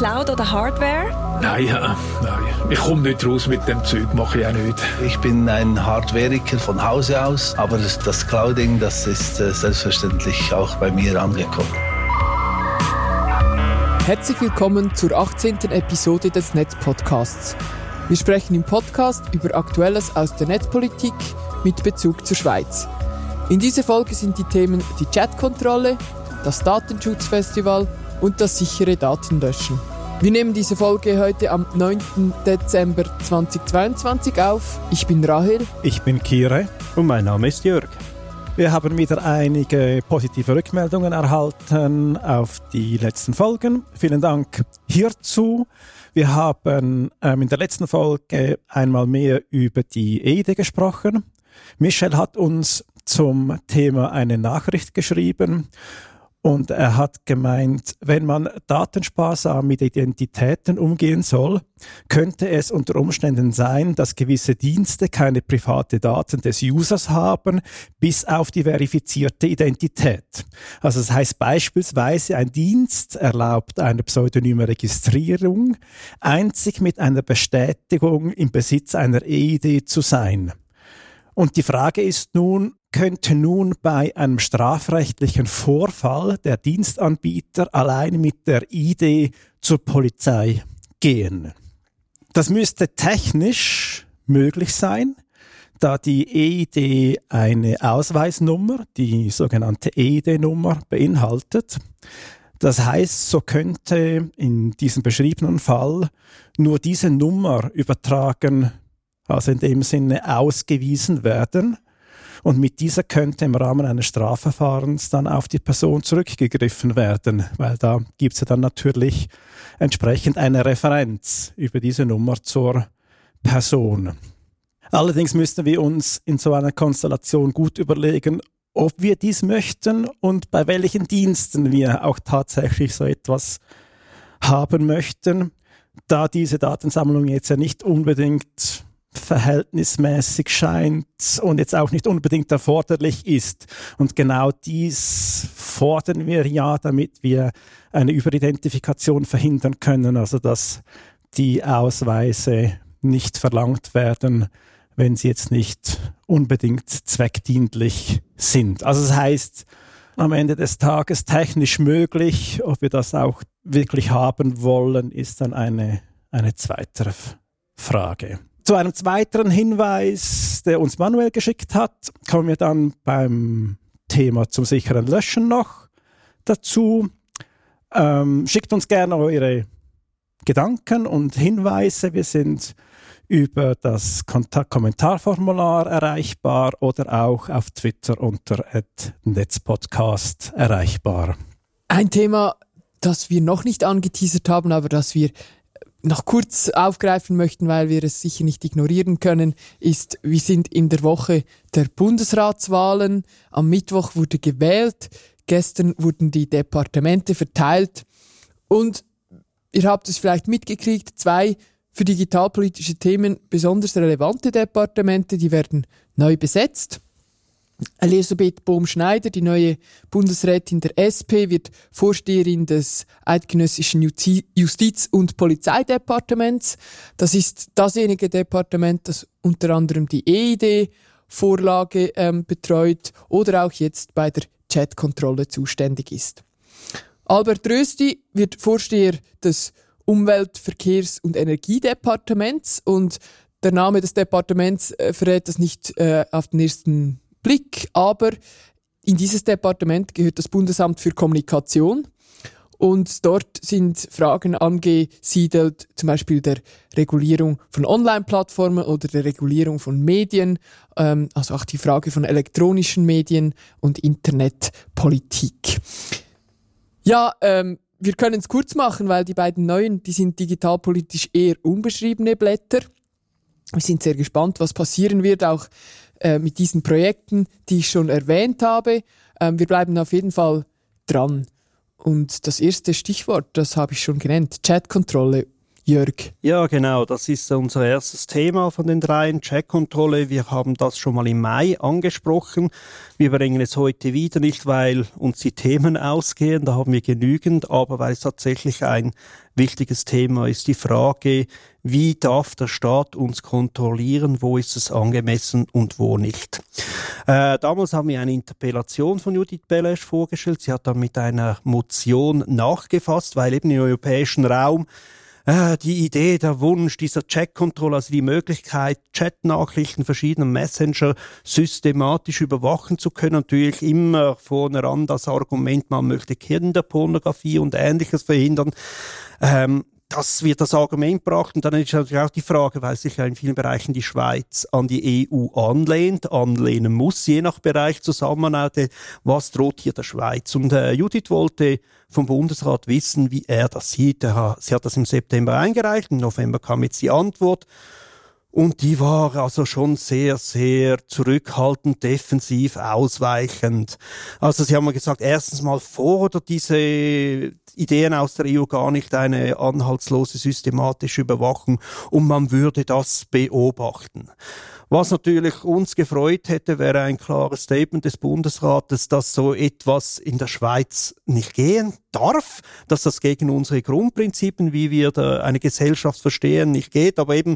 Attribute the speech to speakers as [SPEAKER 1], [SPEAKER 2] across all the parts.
[SPEAKER 1] Cloud oder Hardware?
[SPEAKER 2] Nein, ja, nein. Ich komme nicht raus mit dem Zeug, mache ich auch nicht.
[SPEAKER 3] Ich bin ein Hardwareiker von Hause aus, aber das Clouding, das ist äh, selbstverständlich auch bei mir angekommen.
[SPEAKER 4] Herzlich willkommen zur 18. Episode des Netzpodcasts. Wir sprechen im Podcast über Aktuelles aus der Netzpolitik mit Bezug zur Schweiz. In dieser Folge sind die Themen die Chatkontrolle, das Datenschutzfestival und das sichere Datenlöschen. Wir nehmen diese Folge heute am 9. Dezember 2022 auf. Ich bin Rahel.
[SPEAKER 5] Ich bin Kire. Und mein Name ist Jörg. Wir haben wieder einige positive Rückmeldungen erhalten auf die letzten Folgen. Vielen Dank hierzu. Wir haben ähm, in der letzten Folge einmal mehr über die EIDE gesprochen. Michel hat uns zum Thema eine Nachricht geschrieben und er hat gemeint, wenn man datensparsam mit Identitäten umgehen soll, könnte es unter Umständen sein, dass gewisse Dienste keine private Daten des Users haben, bis auf die verifizierte Identität. Also das heißt beispielsweise, ein Dienst erlaubt eine pseudonyme Registrierung, einzig mit einer Bestätigung im Besitz einer EID zu sein. Und die Frage ist nun, könnte nun bei einem strafrechtlichen Vorfall der Dienstanbieter allein mit der ID zur Polizei gehen. Das müsste technisch möglich sein, da die EID eine Ausweisnummer, die sogenannte EID-Nummer, beinhaltet. Das heißt, so könnte in diesem beschriebenen Fall nur diese Nummer übertragen, also in dem Sinne ausgewiesen werden und mit dieser könnte im Rahmen eines Strafverfahrens dann auf die Person zurückgegriffen werden, weil da gibt es ja dann natürlich entsprechend eine Referenz über diese Nummer zur Person. Allerdings müssten wir uns in so einer Konstellation gut überlegen, ob wir dies möchten und bei welchen Diensten wir auch tatsächlich so etwas haben möchten, da diese Datensammlung jetzt ja nicht unbedingt verhältnismäßig scheint und jetzt auch nicht unbedingt erforderlich ist. Und genau dies fordern wir ja, damit wir eine Überidentifikation verhindern können, also dass die Ausweise nicht verlangt werden, wenn sie jetzt nicht unbedingt zweckdienlich sind. Also das heißt, am Ende des Tages technisch möglich, ob wir das auch wirklich haben wollen, ist dann eine, eine zweite Frage. Zu einem zweiten Hinweis, der uns Manuel geschickt hat, kommen wir dann beim Thema zum sicheren Löschen noch dazu. Ähm, schickt uns gerne eure Gedanken und Hinweise. Wir sind über das Kontakt Kommentarformular erreichbar oder auch auf Twitter unter Netzpodcast erreichbar.
[SPEAKER 4] Ein Thema, das wir noch nicht angeteasert haben, aber das wir noch kurz aufgreifen möchten, weil wir es sicher nicht ignorieren können, ist, wir sind in der Woche der Bundesratswahlen. Am Mittwoch wurde gewählt. Gestern wurden die Departemente verteilt. Und ihr habt es vielleicht mitgekriegt, zwei für digitalpolitische Themen besonders relevante Departemente, die werden neu besetzt. Elisabeth Bohm-Schneider, die neue Bundesrätin der SP, wird Vorsteherin des Eidgenössischen Justiz- und Polizeidepartements. Das ist dasjenige Departement, das unter anderem die EID-Vorlage ähm, betreut oder auch jetzt bei der Chatkontrolle zuständig ist. Albert Rösti wird Vorsteher des Umwelt-, Verkehrs- und Energiedepartements und der Name des Departements äh, verrät das nicht äh, auf den ersten Blick, aber in dieses Departement gehört das Bundesamt für Kommunikation. Und dort sind Fragen angesiedelt, zum Beispiel der Regulierung von Online-Plattformen oder der Regulierung von Medien, ähm, also auch die Frage von elektronischen Medien und Internetpolitik. Ja, ähm, wir können es kurz machen, weil die beiden neuen, die sind digitalpolitisch eher unbeschriebene Blätter. Wir sind sehr gespannt, was passieren wird, auch äh, mit diesen Projekten, die ich schon erwähnt habe. Ähm, wir bleiben auf jeden Fall dran. Und das erste Stichwort, das habe ich schon genannt, Chatkontrolle. Jörg.
[SPEAKER 6] Ja, genau. Das ist unser erstes Thema von den dreien, Checkkontrolle. Wir haben das schon mal im Mai angesprochen. Wir bringen es heute wieder nicht, weil uns die Themen ausgehen, da haben wir genügend, aber weil es tatsächlich ein wichtiges Thema ist. Die Frage, wie darf der Staat uns kontrollieren, wo ist es angemessen und wo nicht. Äh, damals haben wir eine Interpellation von Judith Belesch vorgestellt. Sie hat dann mit einer Motion nachgefasst, weil eben im europäischen Raum äh, die Idee, der Wunsch dieser Check-Control, also die Möglichkeit, Chatnachrichten verschiedener Messenger systematisch überwachen zu können, natürlich immer vorne ran das Argument, man möchte Kinderpornografie und Ähnliches verhindern. Ähm, das wird das Argument gebracht. Und dann ist natürlich auch die Frage, weil sich ja in vielen Bereichen die Schweiz an die EU anlehnt, anlehnen muss, je nach Bereich Zusammenarbeit, was droht hier der Schweiz. Und äh, Judith wollte vom Bundesrat wissen, wie er das sieht. Sie hat das im September eingereicht, im November kam jetzt die Antwort. Und die war also schon sehr, sehr zurückhaltend, defensiv, ausweichend. Also sie haben gesagt, erstens mal fordert diese Ideen aus der EU gar nicht eine anhaltslose systematische Überwachung und man würde das beobachten. Was natürlich uns gefreut hätte, wäre ein klares Statement des Bundesrates, dass so etwas in der Schweiz nicht gehen darf, dass das gegen unsere Grundprinzipien, wie wir eine Gesellschaft verstehen, nicht geht, aber eben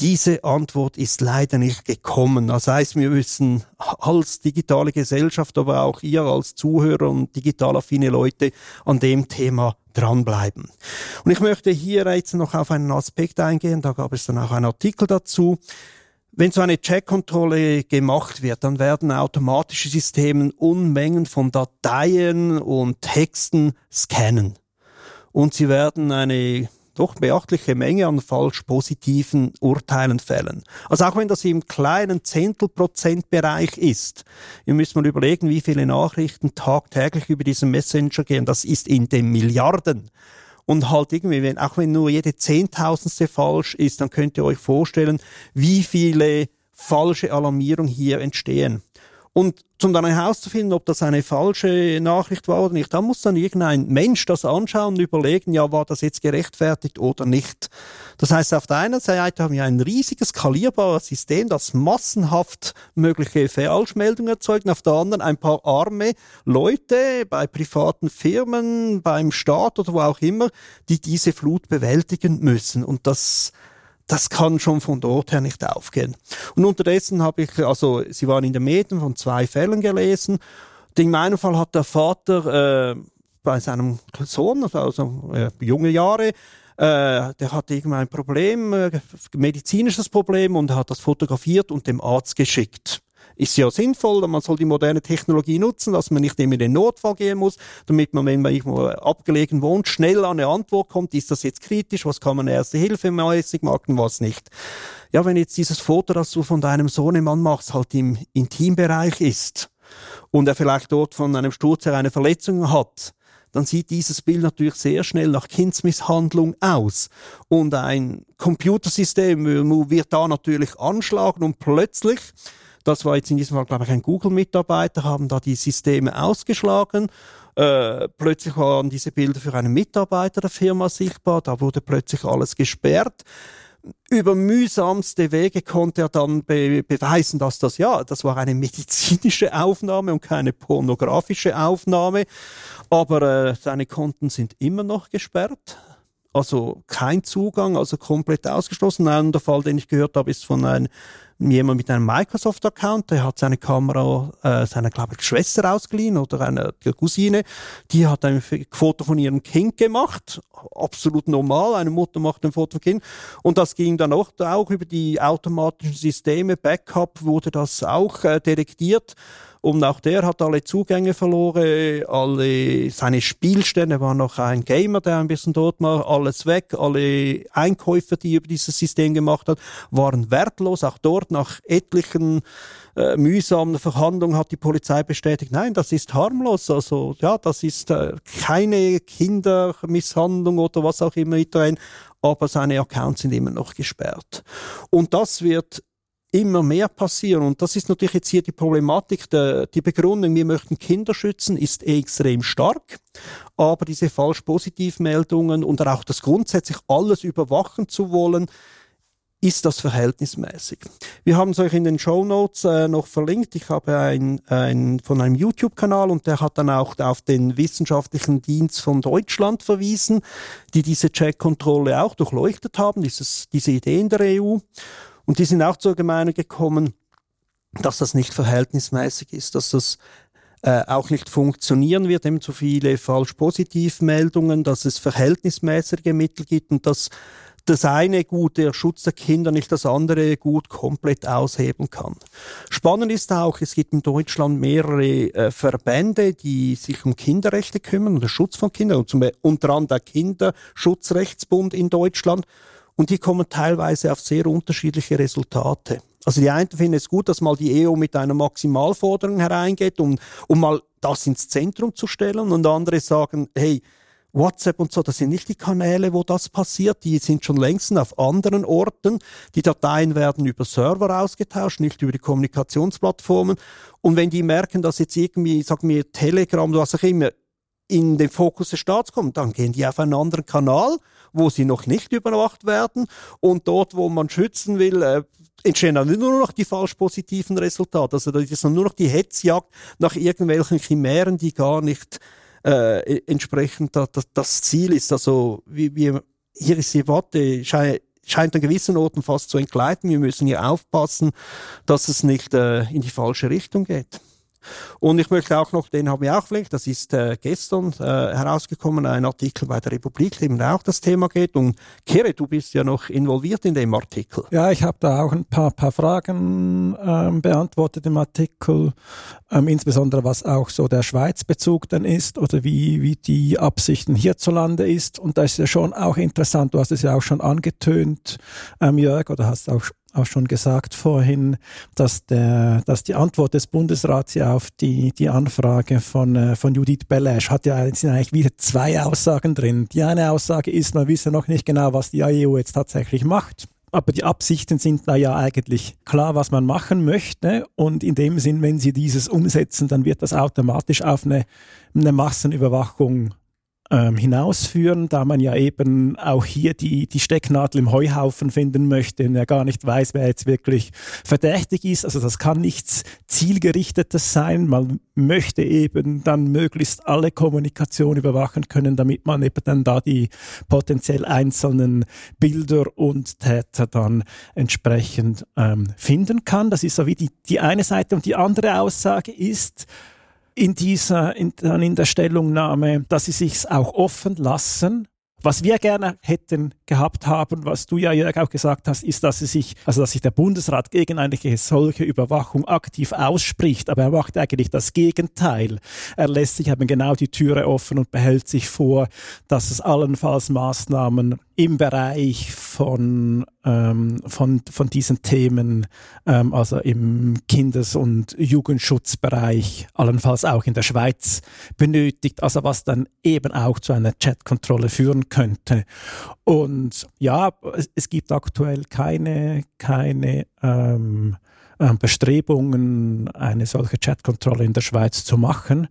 [SPEAKER 6] diese Antwort ist leider nicht gekommen. Das heißt, wir müssen als digitale Gesellschaft, aber auch ihr als Zuhörer und digital affine Leute an dem Thema dranbleiben. Und ich möchte hier jetzt noch auf einen Aspekt eingehen, da gab es dann auch einen Artikel dazu. Wenn so eine Checkkontrolle gemacht wird, dann werden automatische Systeme Unmengen von Dateien und Texten scannen. Und sie werden eine doch beachtliche Menge an falsch positiven Urteilen fällen. Also auch wenn das im kleinen Zehntelprozentbereich ist, ihr müsst mal überlegen, wie viele Nachrichten tagtäglich über diesen Messenger gehen. Das ist in den Milliarden. Und halt irgendwie, wenn, auch wenn nur jede Zehntausendste falsch ist, dann könnt ihr euch vorstellen, wie viele falsche Alarmierungen hier entstehen. Und um dann herauszufinden, ob das eine falsche Nachricht war oder nicht, da muss dann irgendein Mensch das anschauen und überlegen, ja, war das jetzt gerechtfertigt oder nicht. Das heißt, auf der einen Seite haben wir ein riesiges skalierbares System, das massenhaft mögliche Falschmeldungen erzeugt, und auf der anderen ein paar arme Leute bei privaten Firmen, beim Staat oder wo auch immer, die diese Flut bewältigen müssen. Und das das kann schon von dort her nicht aufgehen. Und unterdessen habe ich, also Sie waren in den Medien von zwei Fällen gelesen. In meinem Fall hat der Vater äh, bei seinem Sohn, also äh, junge Jahre, äh, der hatte irgendein Problem, äh, medizinisches Problem und hat das fotografiert und dem Arzt geschickt ist ja sinnvoll, man soll die moderne Technologie nutzen, dass man nicht immer in den Notfall gehen muss, damit man, wenn man irgendwo abgelegen wohnt, schnell an eine Antwort kommt, ist das jetzt kritisch, was kann man erste Hilfe mäßig machen, was nicht. Ja, wenn jetzt dieses Foto, das du von deinem Sohnemann machst, halt im Intimbereich ist und er vielleicht dort von einem Sturz her eine Verletzung hat, dann sieht dieses Bild natürlich sehr schnell nach Kindsmisshandlung aus. Und ein Computersystem wird da natürlich anschlagen und plötzlich das war jetzt in diesem Fall, glaube ich, ein Google-Mitarbeiter, haben da die Systeme ausgeschlagen. Äh, plötzlich waren diese Bilder für einen Mitarbeiter der Firma sichtbar, da wurde plötzlich alles gesperrt. Über mühsamste Wege konnte er dann be beweisen, dass das ja, das war eine medizinische Aufnahme und keine pornografische Aufnahme. Aber äh, seine Konten sind immer noch gesperrt also kein Zugang, also komplett ausgeschlossen. Ein der Fall, den ich gehört habe, ist von einem jemand mit einem Microsoft-Account, der hat seine Kamera äh, seiner, glaube ich, Schwester ausgeliehen oder einer der Cousine. Die hat ein Foto von ihrem Kind gemacht. Absolut normal. Eine Mutter macht ein Foto von Kind. Und das ging dann auch, auch über die automatischen Systeme. Backup wurde das auch äh, detektiert. Und auch der hat alle Zugänge verloren, alle seine Spielstände, war noch ein Gamer, der ein bisschen dort war, alles weg, alle Einkäufe, die über dieses System gemacht hat, waren wertlos. Auch dort nach etlichen äh, mühsamen Verhandlungen hat die Polizei bestätigt, nein, das ist harmlos. Also ja, das ist äh, keine Kindermisshandlung oder was auch immer drin, aber seine Accounts sind immer noch gesperrt. Und das wird immer mehr passieren. Und das ist natürlich jetzt hier die Problematik. Der, die Begründung, wir möchten Kinder schützen, ist extrem stark. Aber diese Falsch-Positiv-Meldungen und auch das grundsätzlich alles überwachen zu wollen, ist das verhältnismäßig. Wir haben es euch in den Show Notes äh, noch verlinkt. Ich habe ein, ein von einem YouTube-Kanal und der hat dann auch auf den wissenschaftlichen Dienst von Deutschland verwiesen, die diese Checkkontrolle auch durchleuchtet haben, dieses, diese Idee in der EU. Und die sind auch zur Gemeinde gekommen, dass das nicht verhältnismäßig ist, dass das äh, auch nicht funktionieren wird, eben zu viele Falsch-Positiv-Meldungen, dass es verhältnismäßige Mittel gibt und dass das eine Gut, der Schutz der Kinder, nicht das andere Gut komplett ausheben kann. Spannend ist auch, es gibt in Deutschland mehrere äh, Verbände, die sich um Kinderrechte kümmern und den Schutz von Kindern, und zum, unter anderem der Kinderschutzrechtsbund in Deutschland. Und die kommen teilweise auf sehr unterschiedliche Resultate. Also die einen finden es gut, dass mal die EU mit einer Maximalforderung hereingeht, um, um mal das ins Zentrum zu stellen. Und andere sagen, hey, WhatsApp und so, das sind nicht die Kanäle, wo das passiert. Die sind schon längst auf anderen Orten. Die Dateien werden über Server ausgetauscht, nicht über die Kommunikationsplattformen. Und wenn die merken, dass jetzt irgendwie, sag mir, Telegram, was auch immer, in den Fokus des Staats kommt, dann gehen die auf einen anderen Kanal, wo sie noch nicht überwacht werden. Und dort, wo man schützen will, äh, entstehen dann nur noch die falsch positiven Resultate. Also das ist dann nur noch die Hetzjagd nach irgendwelchen Chimären, die gar nicht äh, entsprechend da, das, das Ziel ist. Also wie, wie, hier ist die Debatte scheint, scheint an gewissen Orten fast zu entgleiten. Wir müssen hier aufpassen, dass es nicht äh, in die falsche Richtung geht. Und ich möchte auch noch, den haben wir auch verlinkt, das ist äh, gestern äh, herausgekommen, ein Artikel bei der Republik, dem auch das Thema geht. Und Kere, du bist ja noch involviert in dem Artikel.
[SPEAKER 5] Ja, ich habe da auch ein paar, paar Fragen ähm, beantwortet im Artikel, ähm, insbesondere was auch so der Schweizbezug dann ist oder wie, wie die Absichten hierzulande ist. Und da ist ja schon auch interessant, du hast es ja auch schon angetönt, ähm, Jörg, oder hast auch auch schon gesagt vorhin, dass, der, dass die Antwort des Bundesrats ja auf die, die Anfrage von, äh, von Judith Belash hat ja sind eigentlich wieder zwei Aussagen drin. Die eine Aussage ist, man wisse noch nicht genau, was die AEU jetzt tatsächlich macht. Aber die Absichten sind da ja eigentlich klar, was man machen möchte. Und in dem Sinn, wenn sie dieses umsetzen, dann wird das automatisch auf eine, eine Massenüberwachung ähm, hinausführen, da man ja eben auch hier die, die Stecknadel im Heuhaufen finden möchte und ja gar nicht weiß, wer jetzt wirklich verdächtig ist. Also das kann nichts zielgerichtetes sein. Man möchte eben dann möglichst alle Kommunikation überwachen können, damit man eben dann da die potenziell einzelnen Bilder und Täter dann entsprechend ähm, finden kann. Das ist so wie die, die eine Seite. Und die andere Aussage ist, in dieser, in, dann in der Stellungnahme, dass sie sich auch offen lassen. Was wir gerne hätten gehabt haben, was du ja Jörg auch gesagt hast, ist, dass sie sich, also dass sich der Bundesrat gegen eine solche Überwachung aktiv ausspricht, aber er macht eigentlich das Gegenteil. Er lässt sich eben genau die Türe offen und behält sich vor, dass es allenfalls Maßnahmen im Bereich von, ähm, von, von diesen Themen, ähm, also im Kindes- und Jugendschutzbereich, allenfalls auch in der Schweiz benötigt, also was dann eben auch zu einer Chatkontrolle führen könnte. Und ja, es, es gibt aktuell keine, keine ähm, ähm Bestrebungen, eine solche Chatkontrolle in der Schweiz zu machen.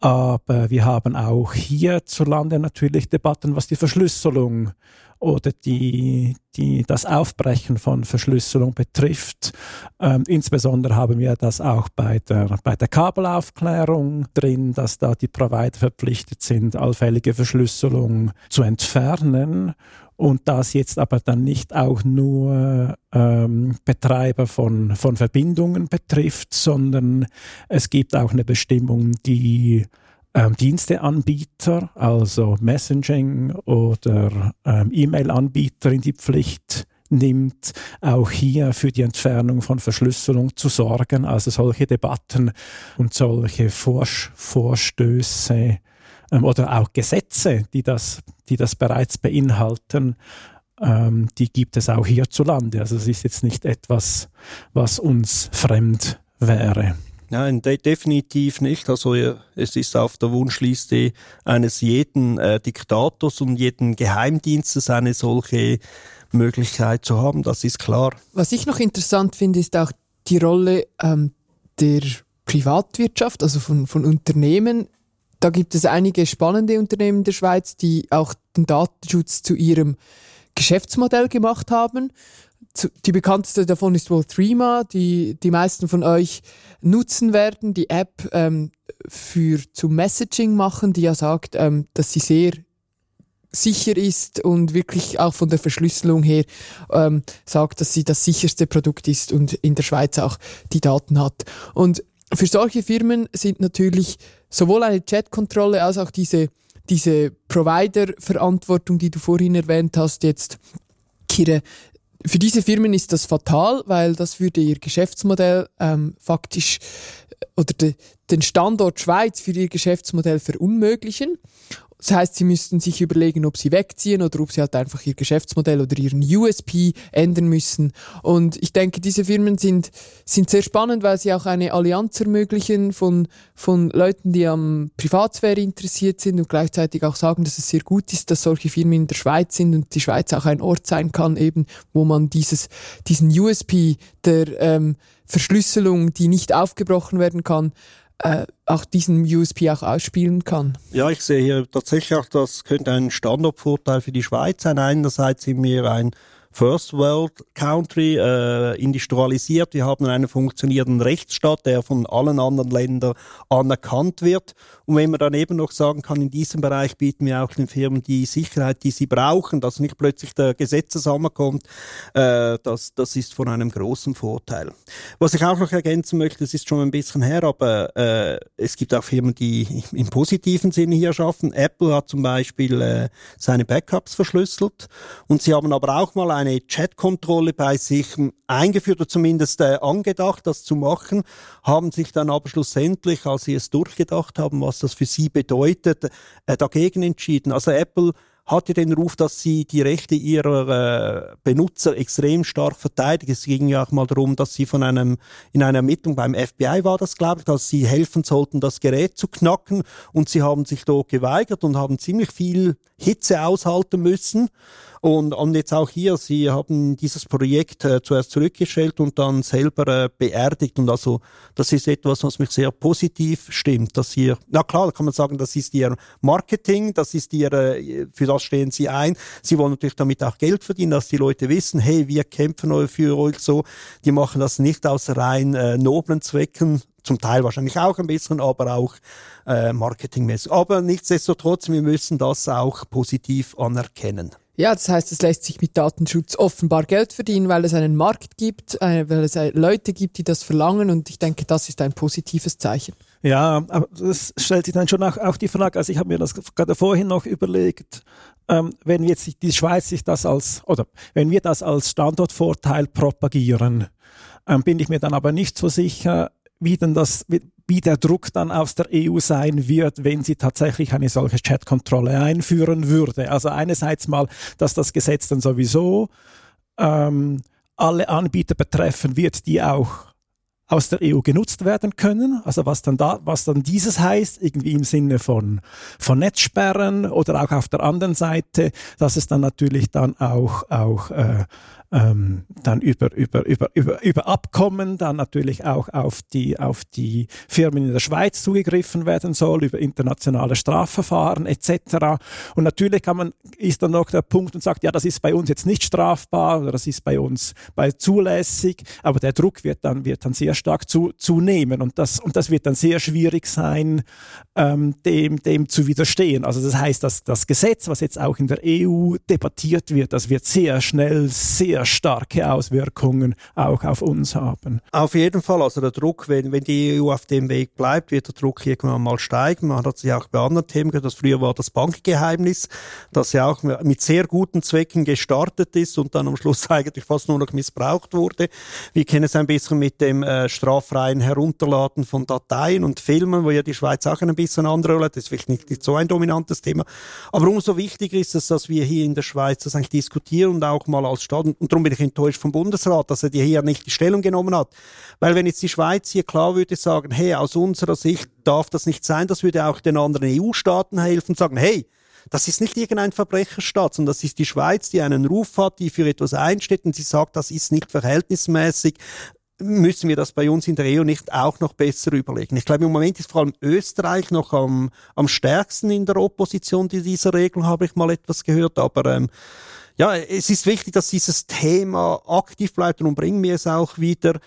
[SPEAKER 5] Aber wir haben auch hierzulande natürlich Debatten, was die Verschlüsselung oder die, die, das Aufbrechen von Verschlüsselung betrifft. Ähm, insbesondere haben wir das auch bei der, bei der Kabelaufklärung drin, dass da die Provider verpflichtet sind, allfällige Verschlüsselung zu entfernen und das jetzt aber dann nicht auch nur ähm, Betreiber von, von Verbindungen betrifft, sondern es gibt auch eine Bestimmung, die ähm, Diensteanbieter, also Messaging oder ähm, E-Mail-Anbieter in die Pflicht nimmt, auch hier für die Entfernung von Verschlüsselung zu sorgen. Also solche Debatten und solche Vorsch Vorstöße ähm, oder auch Gesetze, die das, die das bereits beinhalten, ähm, die gibt es auch hierzulande. Also es ist jetzt nicht etwas, was uns fremd wäre.
[SPEAKER 6] Nein, de definitiv nicht. Also es ist auf der Wunschliste eines jeden äh, Diktators und jeden Geheimdienstes eine solche Möglichkeit zu haben, das ist klar.
[SPEAKER 4] Was ich noch interessant finde, ist auch die Rolle ähm, der Privatwirtschaft, also von, von Unternehmen. Da gibt es einige spannende Unternehmen der Schweiz, die auch den Datenschutz zu ihrem Geschäftsmodell gemacht haben. Die bekannteste davon ist wohl Threema, die die meisten von euch nutzen werden. Die App ähm, für zum Messaging machen, die ja sagt, ähm, dass sie sehr sicher ist und wirklich auch von der Verschlüsselung her ähm, sagt, dass sie das sicherste Produkt ist und in der Schweiz auch die Daten hat. Und für solche Firmen sind natürlich sowohl eine Chatkontrolle als auch diese, diese Provider-Verantwortung, die du vorhin erwähnt hast, jetzt Kire, für diese Firmen ist das fatal, weil das würde ihr Geschäftsmodell ähm, faktisch oder de, den Standort Schweiz für ihr Geschäftsmodell verunmöglichen. Das heißt, sie müssten sich überlegen, ob sie wegziehen oder ob sie halt einfach ihr Geschäftsmodell oder ihren USP ändern müssen. Und ich denke, diese Firmen sind, sind sehr spannend, weil sie auch eine Allianz ermöglichen von, von Leuten, die am Privatsphäre interessiert sind und gleichzeitig auch sagen, dass es sehr gut ist, dass solche Firmen in der Schweiz sind und die Schweiz auch ein Ort sein kann, eben, wo man dieses, diesen USP der ähm, Verschlüsselung, die nicht aufgebrochen werden kann, äh, auch diesen USP auch ausspielen kann.
[SPEAKER 6] Ja, ich sehe hier tatsächlich auch, das könnte ein Standortvorteil für die Schweiz sein. Einerseits sind wir ein First World Country äh, industrialisiert. Wir haben einen funktionierenden Rechtsstaat, der von allen anderen Ländern anerkannt wird. Und wenn man dann eben noch sagen kann, in diesem Bereich bieten wir auch den Firmen die Sicherheit, die sie brauchen, dass nicht plötzlich der Gesetzeshammer kommt, äh, das, das ist von einem großen Vorteil. Was ich auch noch ergänzen möchte, das ist schon ein bisschen her, aber äh, es gibt auch Firmen, die im positiven Sinne hier schaffen. Apple hat zum Beispiel äh, seine Backups verschlüsselt und sie haben aber auch mal ein eine Chatkontrolle bei sich eingeführt oder zumindest äh, angedacht, das zu machen, haben sich dann aber schlussendlich, als sie es durchgedacht haben, was das für sie bedeutet, äh, dagegen entschieden. Also Apple hatte den Ruf, dass sie die Rechte ihrer äh, Benutzer extrem stark verteidigen. Es ging ja auch mal darum, dass sie von einem, in einer Ermittlung beim FBI war das, glaube ich, dass sie helfen sollten, das Gerät zu knacken und sie haben sich dort geweigert und haben ziemlich viel Hitze aushalten müssen. Und, und jetzt auch hier, Sie haben dieses Projekt äh, zuerst zurückgestellt und dann selber äh, beerdigt. Und also das ist etwas, was mich sehr positiv stimmt, dass hier, na klar, kann man sagen, das ist Ihr Marketing, das ist Ihr, äh, für das stehen Sie ein. Sie wollen natürlich damit auch Geld verdienen, dass die Leute wissen, hey, wir kämpfen für euch so. Die machen das nicht aus rein äh, noblen Zwecken, zum Teil wahrscheinlich auch ein bisschen, aber auch äh, marketingmäßig. Aber nichtsdestotrotz, wir müssen das auch positiv anerkennen.
[SPEAKER 4] Ja, das heißt, es lässt sich mit Datenschutz offenbar Geld verdienen, weil es einen Markt gibt, äh, weil es äh, Leute gibt, die das verlangen und ich denke, das ist ein positives Zeichen.
[SPEAKER 5] Ja, aber das stellt sich dann schon auch, auch die Frage, also ich habe mir das gerade vorhin noch überlegt, ähm, wenn jetzt die Schweiz sich das als, oder wenn wir das als Standortvorteil propagieren, ähm, bin ich mir dann aber nicht so sicher, wie denn das, wie, der Druck dann aus der EU sein wird, wenn sie tatsächlich eine solche Chatkontrolle einführen würde. Also einerseits mal, dass das Gesetz dann sowieso ähm, alle Anbieter betreffen wird, die auch aus der EU genutzt werden können. Also was dann da, was dann dieses heißt, irgendwie im Sinne von, von Netzsperren oder auch auf der anderen Seite, dass es dann natürlich dann auch, auch äh, ähm, dann über, über, über, über, über Abkommen dann natürlich auch auf die, auf die Firmen in der Schweiz zugegriffen werden soll, über internationale Strafverfahren etc. Und natürlich kann man, ist dann noch der Punkt und sagt, ja, das ist bei uns jetzt nicht strafbar oder das ist bei uns bei zulässig, aber der Druck wird dann, wird dann sehr stark zu, zunehmen und das, und das wird dann sehr schwierig sein, ähm, dem, dem zu widerstehen. Also das heißt, dass das Gesetz, was jetzt auch in der EU debattiert wird, das wird sehr schnell sehr sehr starke Auswirkungen auch auf uns haben.
[SPEAKER 6] Auf jeden Fall, also der Druck, wenn, wenn die EU auf dem Weg bleibt, wird der Druck irgendwann mal steigen. Man hat sich auch bei anderen Themen gehört, dass früher war das Bankgeheimnis, das ja auch mit sehr guten Zwecken gestartet ist und dann am Schluss eigentlich fast nur noch missbraucht wurde. Wir kennen es ein bisschen mit dem äh, straffreien Herunterladen von Dateien und Filmen, wo ja die Schweiz auch ein bisschen andere Rolle hat. Das ist vielleicht nicht, nicht so ein dominantes Thema. Aber umso wichtiger ist es, dass wir hier in der Schweiz das eigentlich diskutieren und auch mal als Staat Und darum bin ich enttäuscht vom Bundesrat, dass er hier nicht die Stellung genommen hat. Weil wenn jetzt die Schweiz hier klar würde sagen, hey, aus unserer Sicht darf das nicht sein, das würde auch den anderen EU-Staaten helfen und sagen, hey, das ist nicht irgendein Verbrecherstaat, sondern das ist die Schweiz, die einen Ruf hat, die für etwas einsteht und sie sagt, das ist nicht verhältnismäßig müssen wir das bei uns in der EU nicht auch noch besser überlegen. Ich glaube, im Moment ist vor allem Österreich noch am, am stärksten in der Opposition die dieser Regeln, habe ich mal etwas gehört. Aber ähm, ja, es ist wichtig, dass dieses Thema aktiv bleibt und bringen wir es auch wieder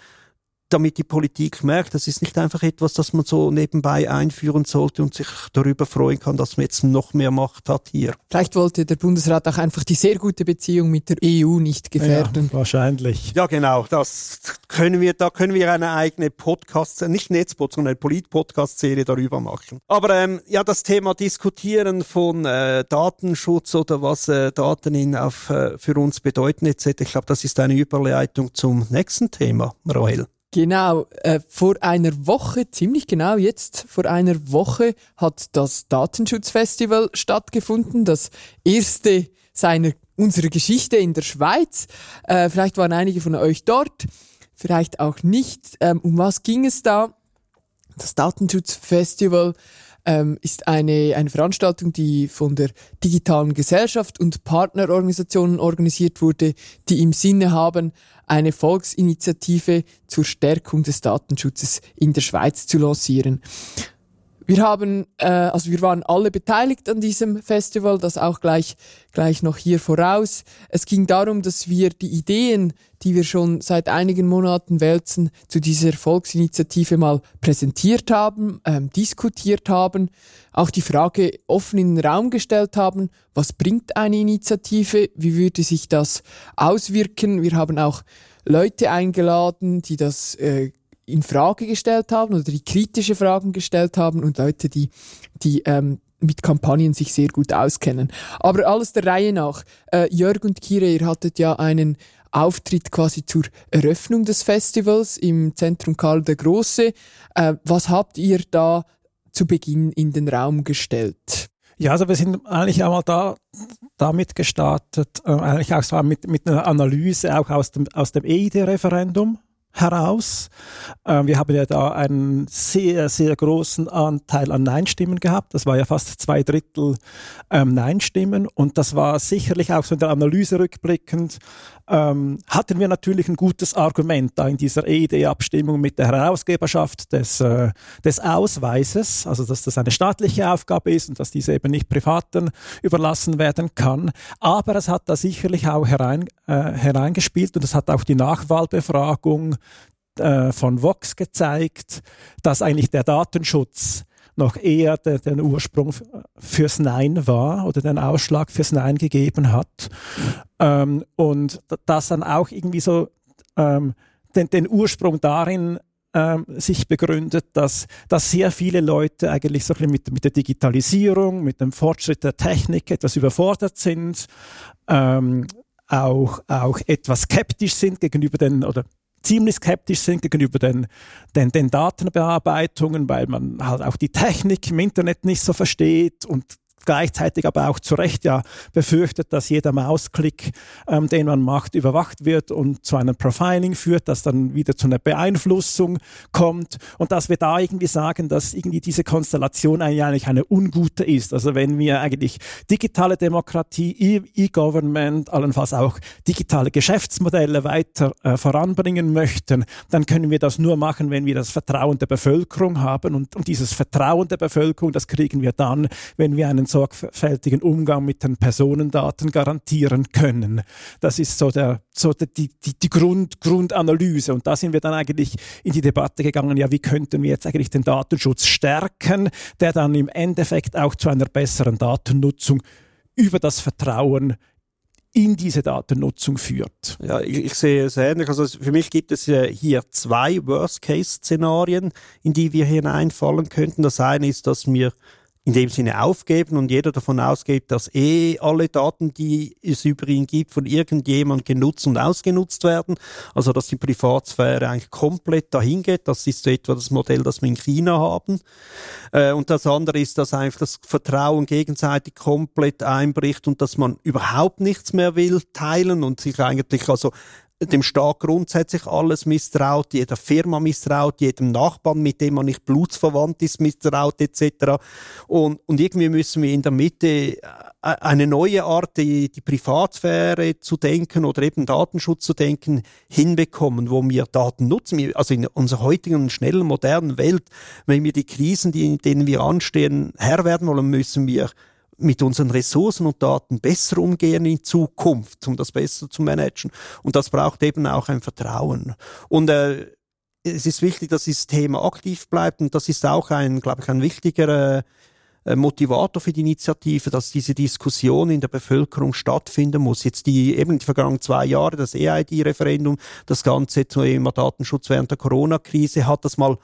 [SPEAKER 6] damit die Politik merkt, das ist nicht einfach etwas, das man so nebenbei einführen sollte und sich darüber freuen kann, dass man jetzt noch mehr Macht hat hier.
[SPEAKER 4] Vielleicht wollte der Bundesrat auch einfach die sehr gute Beziehung mit der EU nicht gefährden.
[SPEAKER 5] Ja, wahrscheinlich.
[SPEAKER 6] Ja, genau. Das können wir, da können wir eine eigene Podcast, nicht Netzpod, sondern eine Polit-Podcast-Serie darüber machen. Aber ähm, ja, das Thema Diskutieren von äh, Datenschutz oder was äh, Daten in, auf, äh, für uns bedeuten etc. Ich glaube, das ist eine Überleitung zum nächsten Thema, Roel.
[SPEAKER 4] Genau, äh, vor einer Woche, ziemlich genau jetzt, vor einer Woche hat das Datenschutzfestival stattgefunden, das erste seiner unserer Geschichte in der Schweiz. Äh, vielleicht waren einige von euch dort, vielleicht auch nicht. Ähm, um was ging es da? Das Datenschutzfestival ähm, ist eine, eine Veranstaltung, die von der digitalen Gesellschaft und Partnerorganisationen organisiert wurde, die im Sinne haben, eine Volksinitiative zur Stärkung des Datenschutzes in der Schweiz zu lancieren. Wir haben, äh, also wir waren alle beteiligt an diesem Festival, das auch gleich, gleich noch hier voraus. Es ging darum, dass wir die Ideen, die wir schon seit einigen Monaten wälzen, zu dieser Volksinitiative mal präsentiert haben, ähm, diskutiert haben, auch die Frage offen in den Raum gestellt haben, was bringt eine Initiative, wie würde sich das auswirken. Wir haben auch Leute eingeladen, die das äh, in Frage gestellt haben oder die kritische Fragen gestellt haben und Leute, die, die ähm, mit Kampagnen sich sehr gut auskennen. Aber alles der Reihe nach. Äh, Jörg und Kire, ihr hattet ja einen Auftritt quasi zur Eröffnung des Festivals im Zentrum Karl der Große. Äh, was habt ihr da zu Beginn in den Raum gestellt?
[SPEAKER 5] Ja, also wir sind eigentlich einmal da damit gestartet, äh, eigentlich auch so mit, mit einer Analyse auch aus dem, aus dem EID-Referendum heraus. Ähm, wir haben ja da einen sehr, sehr großen Anteil an Nein-Stimmen gehabt. Das war ja fast zwei Drittel ähm, Nein-Stimmen. Und das war sicherlich auch so in der Analyse rückblickend, ähm, hatten wir natürlich ein gutes Argument da in dieser EID-Abstimmung mit der Herausgeberschaft des, äh, des Ausweises, also dass das eine staatliche Aufgabe ist und dass diese eben nicht Privaten überlassen werden kann. Aber es hat da sicherlich auch herein, äh, hereingespielt und es hat auch die Nachwahlbefragung äh, von Vox gezeigt, dass eigentlich der Datenschutz noch eher de, den Ursprung fürs Nein war oder den Ausschlag fürs Nein gegeben hat. Ähm, und das dann auch irgendwie so ähm, den, den Ursprung darin ähm, sich begründet, dass, dass sehr viele Leute eigentlich so mit, mit der Digitalisierung, mit dem Fortschritt der Technik etwas überfordert sind, ähm, auch, auch etwas skeptisch sind gegenüber den, oder ziemlich skeptisch sind gegenüber den, den, den Datenbearbeitungen, weil man halt auch die Technik im Internet nicht so versteht und gleichzeitig aber auch zu Recht ja befürchtet, dass jeder Mausklick, ähm, den man macht, überwacht wird und zu einem Profiling führt, das dann wieder zu einer Beeinflussung kommt und dass wir da irgendwie sagen, dass irgendwie diese Konstellation eigentlich eine ungute ist. Also wenn wir eigentlich digitale Demokratie, e-, E-Government, allenfalls auch digitale Geschäftsmodelle weiter äh, voranbringen möchten, dann können wir das nur machen, wenn wir das Vertrauen der Bevölkerung haben und, und dieses Vertrauen der Bevölkerung, das kriegen wir dann, wenn wir einen sorgfältigen Umgang mit den Personendaten garantieren können. Das ist so, der, so die, die, die Grund, Grundanalyse. Und da sind wir dann eigentlich in die Debatte gegangen, ja, wie könnten wir jetzt eigentlich den Datenschutz stärken, der dann im Endeffekt auch zu einer besseren Datennutzung über das Vertrauen in diese Datennutzung führt.
[SPEAKER 6] Ja, ich, ich sehe es ähnlich. Also für mich gibt es hier zwei Worst-Case-Szenarien, in die wir hineinfallen könnten. Das eine ist, dass wir in dem Sinne aufgeben und jeder davon ausgeht, dass eh alle Daten, die es über ihn gibt, von irgendjemand genutzt und ausgenutzt werden. Also dass die Privatsphäre eigentlich komplett dahin geht. Das ist so etwa das Modell, das wir in China haben. Äh, und das andere ist, dass einfach das Vertrauen gegenseitig komplett einbricht und dass man überhaupt nichts mehr will teilen und sich eigentlich also dem Staat grundsätzlich alles misstraut, jeder Firma misstraut, jedem Nachbarn, mit dem man nicht blutsverwandt ist, misstraut etc. Und, und irgendwie müssen wir in der Mitte äh, eine neue Art, die, die Privatsphäre zu denken oder eben Datenschutz zu denken, hinbekommen, wo wir Daten nutzen. Also in unserer heutigen, schnellen, modernen Welt, wenn wir die Krisen, die, in denen wir anstehen, Herr werden wollen, müssen wir mit unseren Ressourcen und Daten besser umgehen in Zukunft, um das besser zu managen. Und das braucht eben auch ein Vertrauen. Und äh, es ist wichtig, dass dieses Thema aktiv bleibt und das ist auch ein, glaube ich, ein wichtiger äh, Motivator für die Initiative, dass diese Diskussion in der Bevölkerung stattfinden muss. Jetzt die eben die vergangenen zwei Jahre, das EID-Referendum, das ganze Thema Datenschutz während der Corona-Krise hat das mal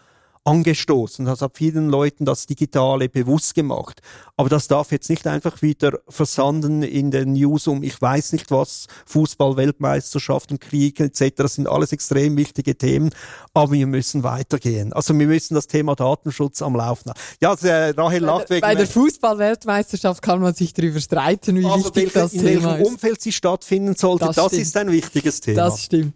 [SPEAKER 6] angestoßen. Das hat vielen Leuten das Digitale bewusst gemacht. Aber das darf jetzt nicht einfach wieder versanden in den News um, ich weiß nicht was, Fußball, Weltmeisterschaften, Krieg etc. Das sind alles extrem wichtige Themen. Aber wir müssen weitergehen. Also wir müssen das Thema Datenschutz am Laufen haben. Ja, äh, Rahel lacht wegen...
[SPEAKER 4] Bei der Fußball-Weltmeisterschaft kann man sich darüber streiten, wie wichtig das
[SPEAKER 6] in
[SPEAKER 4] Thema ist.
[SPEAKER 6] In welchem Umfeld sie stattfinden sollte, das, das ist ein wichtiges Thema.
[SPEAKER 4] Das stimmt.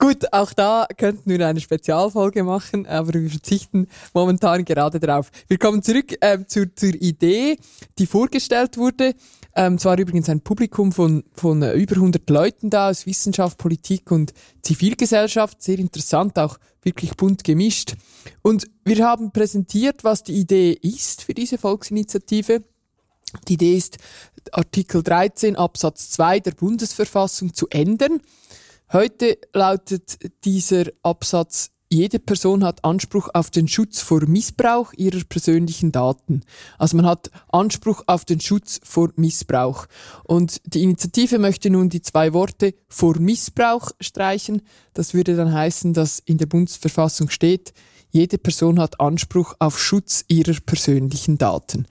[SPEAKER 4] Gut, auch da könnten wir eine Spezialfolge machen, aber wir verzichten momentan gerade darauf. Wir kommen zurück äh, zur, zur Idee, die vorgestellt wurde. Ähm, es war übrigens ein Publikum von, von äh, über 100 Leuten da aus Wissenschaft, Politik und Zivilgesellschaft. Sehr interessant, auch wirklich bunt gemischt. Und wir haben präsentiert, was die Idee ist für diese Volksinitiative. Die Idee ist, Artikel 13 Absatz 2 der Bundesverfassung zu ändern. Heute lautet dieser Absatz jede Person hat Anspruch auf den Schutz vor Missbrauch ihrer persönlichen Daten. Also man hat Anspruch auf den Schutz vor Missbrauch. Und die Initiative möchte nun die zwei Worte vor Missbrauch streichen. Das würde dann heißen, dass in der Bundesverfassung steht, jede Person hat Anspruch auf Schutz ihrer persönlichen Daten.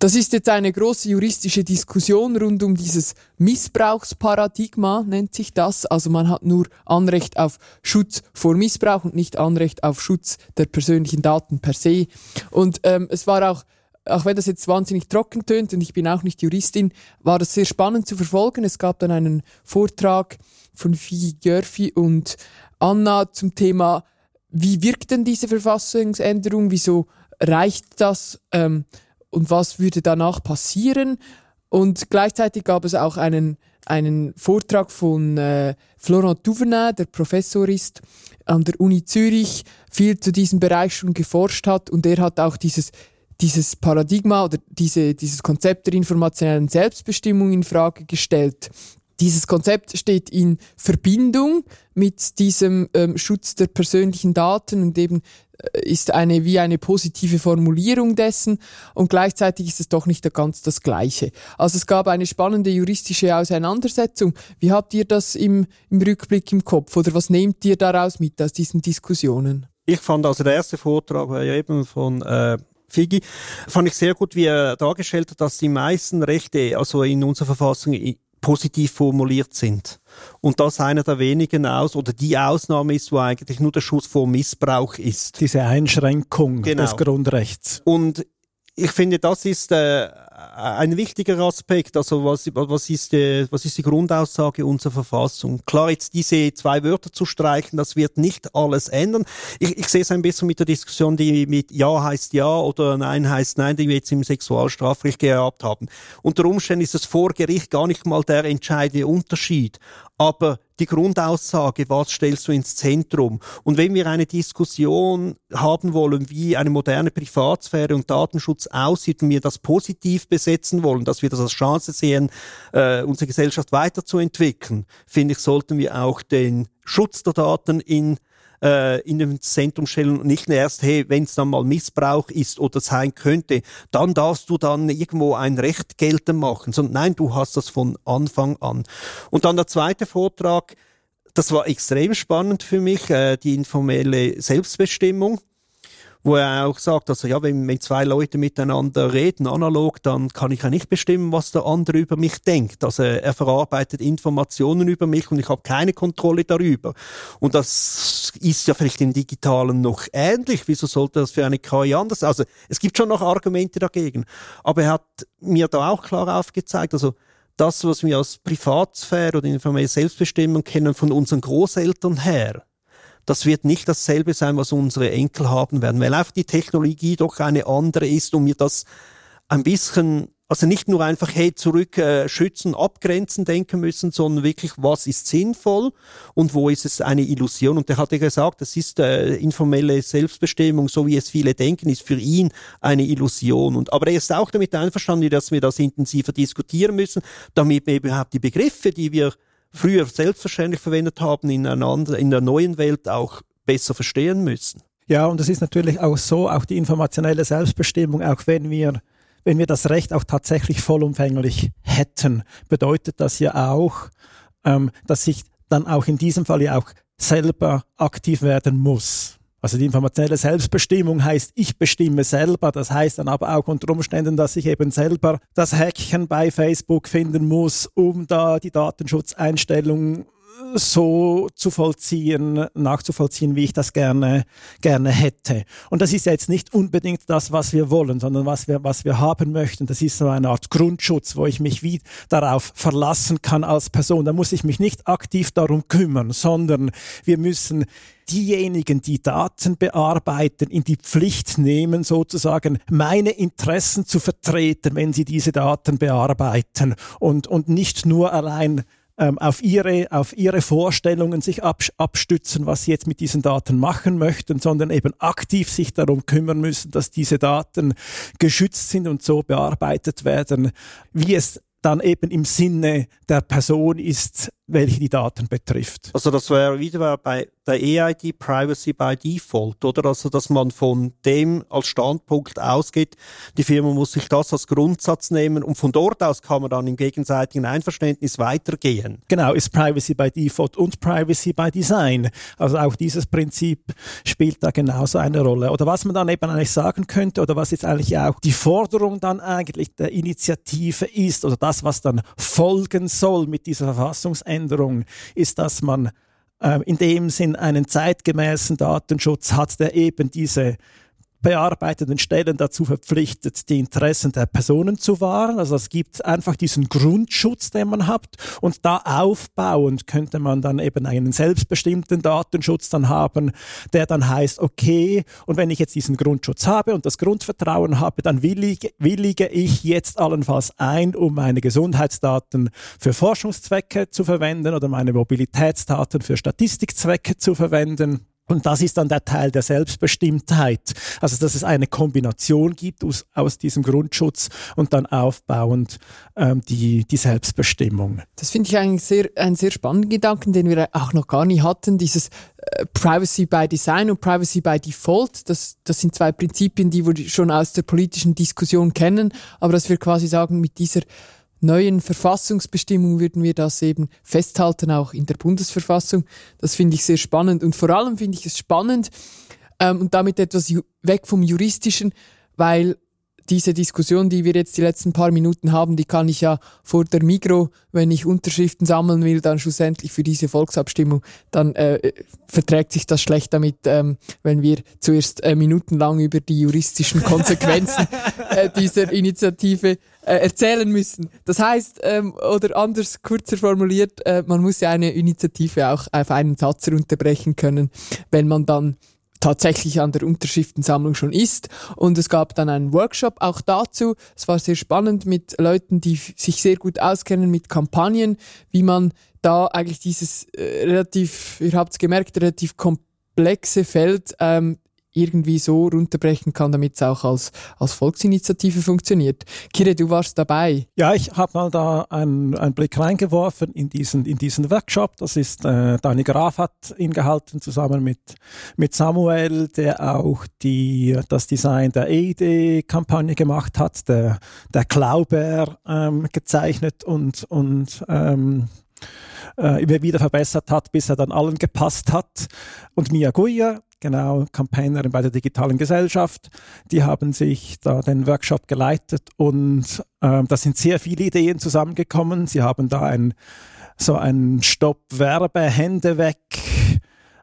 [SPEAKER 4] Das ist jetzt eine große juristische Diskussion rund um dieses Missbrauchsparadigma, nennt sich das. Also man hat nur Anrecht auf Schutz vor Missbrauch und nicht Anrecht auf Schutz der persönlichen Daten per se. Und ähm, es war auch auch wenn das jetzt wahnsinnig trocken tönt und ich bin auch nicht Juristin, war das sehr spannend zu verfolgen. Es gab dann einen Vortrag von Fi Görfi und Anna zum Thema, wie wirkt denn diese Verfassungsänderung, wieso reicht das? Ähm, und was würde danach passieren. Und gleichzeitig gab es auch einen, einen Vortrag von äh, Florent Duvernay, der Professor ist an der Uni Zürich, viel zu diesem Bereich schon geforscht hat und er hat auch dieses dieses Paradigma oder diese, dieses Konzept der informationellen Selbstbestimmung in Frage gestellt. Dieses Konzept steht in Verbindung mit diesem ähm, Schutz der persönlichen Daten und eben ist eine wie eine positive Formulierung dessen und gleichzeitig ist es doch nicht ganz das Gleiche. Also es gab eine spannende juristische Auseinandersetzung. Wie habt ihr das im, im Rückblick im Kopf oder was nehmt ihr daraus mit aus diesen Diskussionen?
[SPEAKER 6] Ich fand also der erste Vortrag war eben von äh, Figi, fand ich sehr gut, wie er dargestellt hat, dass die meisten Rechte, also in unserer Verfassung, positiv formuliert sind. Und das einer der wenigen aus oder die Ausnahme ist, wo eigentlich nur der Schutz vor Missbrauch ist.
[SPEAKER 5] Diese Einschränkung genau. des Grundrechts.
[SPEAKER 6] Und ich finde, das ist äh, ein wichtiger Aspekt. Also was, was, ist die, was ist die Grundaussage unserer Verfassung? Klar, jetzt diese zwei Wörter zu streichen, das wird nicht alles ändern. Ich, ich sehe es ein bisschen mit der Diskussion, die mit Ja heißt Ja oder Nein heißt Nein, die wir jetzt im Sexualstrafrecht gehabt haben. Unter Umständen ist das vor Gericht gar nicht mal der entscheidende Unterschied. Aber die Grundaussage, was stellst du ins Zentrum? Und wenn wir eine Diskussion haben wollen, wie eine moderne Privatsphäre und Datenschutz aussieht und wir das positiv besetzen wollen, dass wir das als Chance sehen, äh, unsere Gesellschaft weiterzuentwickeln, finde ich, sollten wir auch den Schutz der Daten in äh, in dem Zentrum stellen und nicht erst, hey, wenn es dann mal Missbrauch ist oder sein könnte, dann darfst du dann irgendwo ein Recht geltend machen, sondern nein, du hast das von Anfang an. Und dann der zweite Vortrag, das war extrem spannend für mich, äh, die informelle Selbstbestimmung wo er auch sagt, also ja, wenn, wenn zwei Leute miteinander reden, analog, dann kann ich ja nicht bestimmen, was der andere über mich denkt. Also er verarbeitet Informationen über mich und ich habe keine Kontrolle darüber. Und das ist ja vielleicht im Digitalen noch ähnlich. Wieso sollte das für eine KI anders? Also es gibt schon noch Argumente dagegen. Aber er hat mir da auch klar aufgezeigt, also das, was wir als Privatsphäre oder informelle Selbstbestimmung kennen von unseren Großeltern her, das wird nicht dasselbe sein, was unsere Enkel haben werden, weil einfach die Technologie doch eine andere ist und mir das ein bisschen also nicht nur einfach, hey, zurück äh, schützen, abgrenzen denken müssen, sondern wirklich, was ist sinnvoll und wo ist es eine Illusion. Und er hat ja gesagt, das ist äh, informelle Selbstbestimmung, so wie es viele denken, ist für ihn eine Illusion. Und, aber er ist auch damit einverstanden, dass wir das intensiver diskutieren müssen, damit wir überhaupt die Begriffe, die wir früher selbstverständlich verwendet haben, in, einer anderen, in der neuen Welt auch besser verstehen müssen.
[SPEAKER 5] Ja, und es ist natürlich auch so, auch die informationelle Selbstbestimmung, auch wenn wir wenn wir das Recht auch tatsächlich vollumfänglich hätten, bedeutet das ja auch, ähm, dass ich dann auch in diesem Fall ja auch selber aktiv werden muss. Also die informationelle Selbstbestimmung heißt, ich bestimme selber. Das heißt dann aber auch unter Umständen, dass ich eben selber das Häkchen bei Facebook finden muss, um da die Datenschutzeinstellungen so zu vollziehen, nachzuvollziehen, wie ich das gerne, gerne hätte. Und das ist ja jetzt nicht unbedingt das, was wir wollen, sondern was wir, was wir haben möchten. Das ist so eine Art Grundschutz, wo ich mich wie darauf verlassen kann als Person. Da muss ich mich nicht aktiv darum kümmern, sondern wir müssen diejenigen, die Daten bearbeiten, in die Pflicht nehmen, sozusagen meine Interessen zu vertreten, wenn sie diese Daten bearbeiten und, und nicht nur allein ähm, auf, ihre, auf ihre Vorstellungen sich abstützen, was sie jetzt mit diesen Daten machen möchten, sondern eben aktiv sich darum kümmern müssen, dass diese Daten geschützt sind und so bearbeitet werden, wie es dann eben im Sinne der Person ist, welche die Daten betrifft.
[SPEAKER 6] Also das wäre wieder bei der EID Privacy by Default, oder? Also dass man von dem als Standpunkt ausgeht, die Firma muss sich das als Grundsatz nehmen und von dort aus kann man dann im gegenseitigen Einverständnis weitergehen.
[SPEAKER 5] Genau, ist Privacy by Default und Privacy by Design. Also auch dieses Prinzip spielt da genauso eine Rolle. Oder was man dann eben eigentlich sagen könnte, oder was jetzt eigentlich auch die Forderung dann eigentlich der Initiative ist, oder das, was dann folgen soll mit dieser Verfassungsänderung, Veränderung ist, dass man äh, in dem Sinn einen zeitgemäßen Datenschutz hat, der eben diese bearbeitenden Stellen dazu verpflichtet, die Interessen der Personen zu wahren. Also es gibt einfach diesen Grundschutz, den man hat. Und da aufbauend könnte man dann eben einen selbstbestimmten Datenschutz dann haben, der dann heißt, okay, und wenn ich jetzt diesen Grundschutz habe und das Grundvertrauen habe, dann willige, willige ich jetzt allenfalls ein, um meine Gesundheitsdaten für Forschungszwecke zu verwenden oder meine Mobilitätsdaten für Statistikzwecke zu verwenden. Und das ist dann der Teil der Selbstbestimmtheit. Also, dass es eine Kombination gibt aus, aus diesem Grundschutz und dann aufbauend ähm, die, die Selbstbestimmung.
[SPEAKER 4] Das finde ich eigentlich sehr, einen sehr spannenden Gedanken, den wir auch noch gar nie hatten. Dieses äh, Privacy by Design und Privacy by Default. Das, das sind zwei Prinzipien, die wir schon aus der politischen Diskussion kennen. Aber dass wir quasi sagen, mit dieser neuen Verfassungsbestimmung würden wir das eben festhalten, auch in der Bundesverfassung. Das finde ich sehr spannend und vor allem finde ich es spannend ähm, und damit etwas weg vom Juristischen, weil diese Diskussion, die wir jetzt die letzten paar Minuten haben, die kann ich ja vor der Migro, wenn ich Unterschriften sammeln will, dann schlussendlich für diese Volksabstimmung, dann äh, verträgt sich das schlecht damit, ähm, wenn wir zuerst äh, minutenlang über die juristischen Konsequenzen äh, dieser Initiative äh, erzählen müssen. Das heißt, ähm, oder anders kurzer formuliert, äh, man muss ja eine Initiative auch auf einen Satz runterbrechen können, wenn man dann tatsächlich an der Unterschriftensammlung schon ist. Und es gab dann einen Workshop auch dazu. Es war sehr spannend mit Leuten, die sich sehr gut auskennen mit Kampagnen, wie man da eigentlich dieses äh, relativ, ihr habt es gemerkt, relativ komplexe Feld ähm, irgendwie so runterbrechen kann, damit es auch als, als Volksinitiative funktioniert. Kire, du warst dabei.
[SPEAKER 5] Ja, ich habe mal da einen, einen Blick reingeworfen in diesen, in diesen Workshop. Das ist, äh, Dani Graf hat ihn gehalten, zusammen mit, mit Samuel, der auch die, das Design der EID-Kampagne gemacht hat, der, der Klauber ähm, gezeichnet und, und ähm, äh, immer wieder verbessert hat, bis er dann allen gepasst hat. Und Mia Guia, genau, Campaignerin bei der digitalen Gesellschaft. Die haben sich da den Workshop geleitet und äh, da sind sehr viele Ideen zusammengekommen. Sie haben da ein, so ein Stopp-Werbe, Hände weg,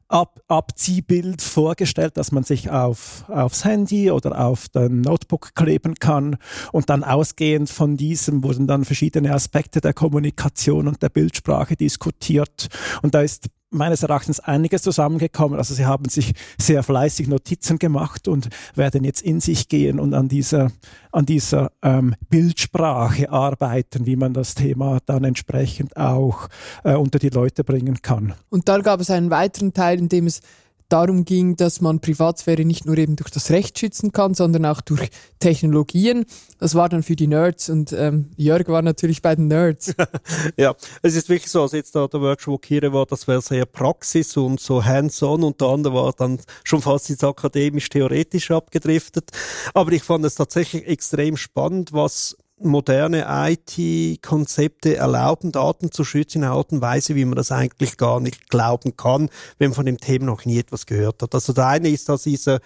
[SPEAKER 5] Ab Abziehbild vorgestellt, dass man sich auf, aufs Handy oder auf den Notebook kleben kann. Und dann ausgehend von diesem wurden dann verschiedene Aspekte der Kommunikation und der Bildsprache diskutiert. Und da ist meines Erachtens einiges zusammengekommen. Also sie haben sich sehr fleißig Notizen gemacht und werden jetzt in sich gehen und an dieser, an dieser ähm, Bildsprache arbeiten, wie man das Thema dann entsprechend auch äh, unter die Leute bringen kann.
[SPEAKER 4] Und dann gab es einen weiteren Teil, in dem es darum ging, dass man Privatsphäre nicht nur eben durch das Recht schützen kann, sondern auch durch Technologien. Das war dann für die Nerds und ähm, Jörg war natürlich bei den Nerds.
[SPEAKER 6] ja, es ist wirklich so, als jetzt da der Workshop hier war, das wäre sehr Praxis und so hands-on und der andere war dann schon fast ins akademisch-theoretisch abgedriftet. Aber ich fand es tatsächlich extrem spannend, was moderne IT-Konzepte erlauben, Daten zu schützen in einer Art und Weise, wie man das eigentlich gar nicht glauben kann, wenn man von dem Thema noch nie etwas gehört hat. Also der eine ist dass dieser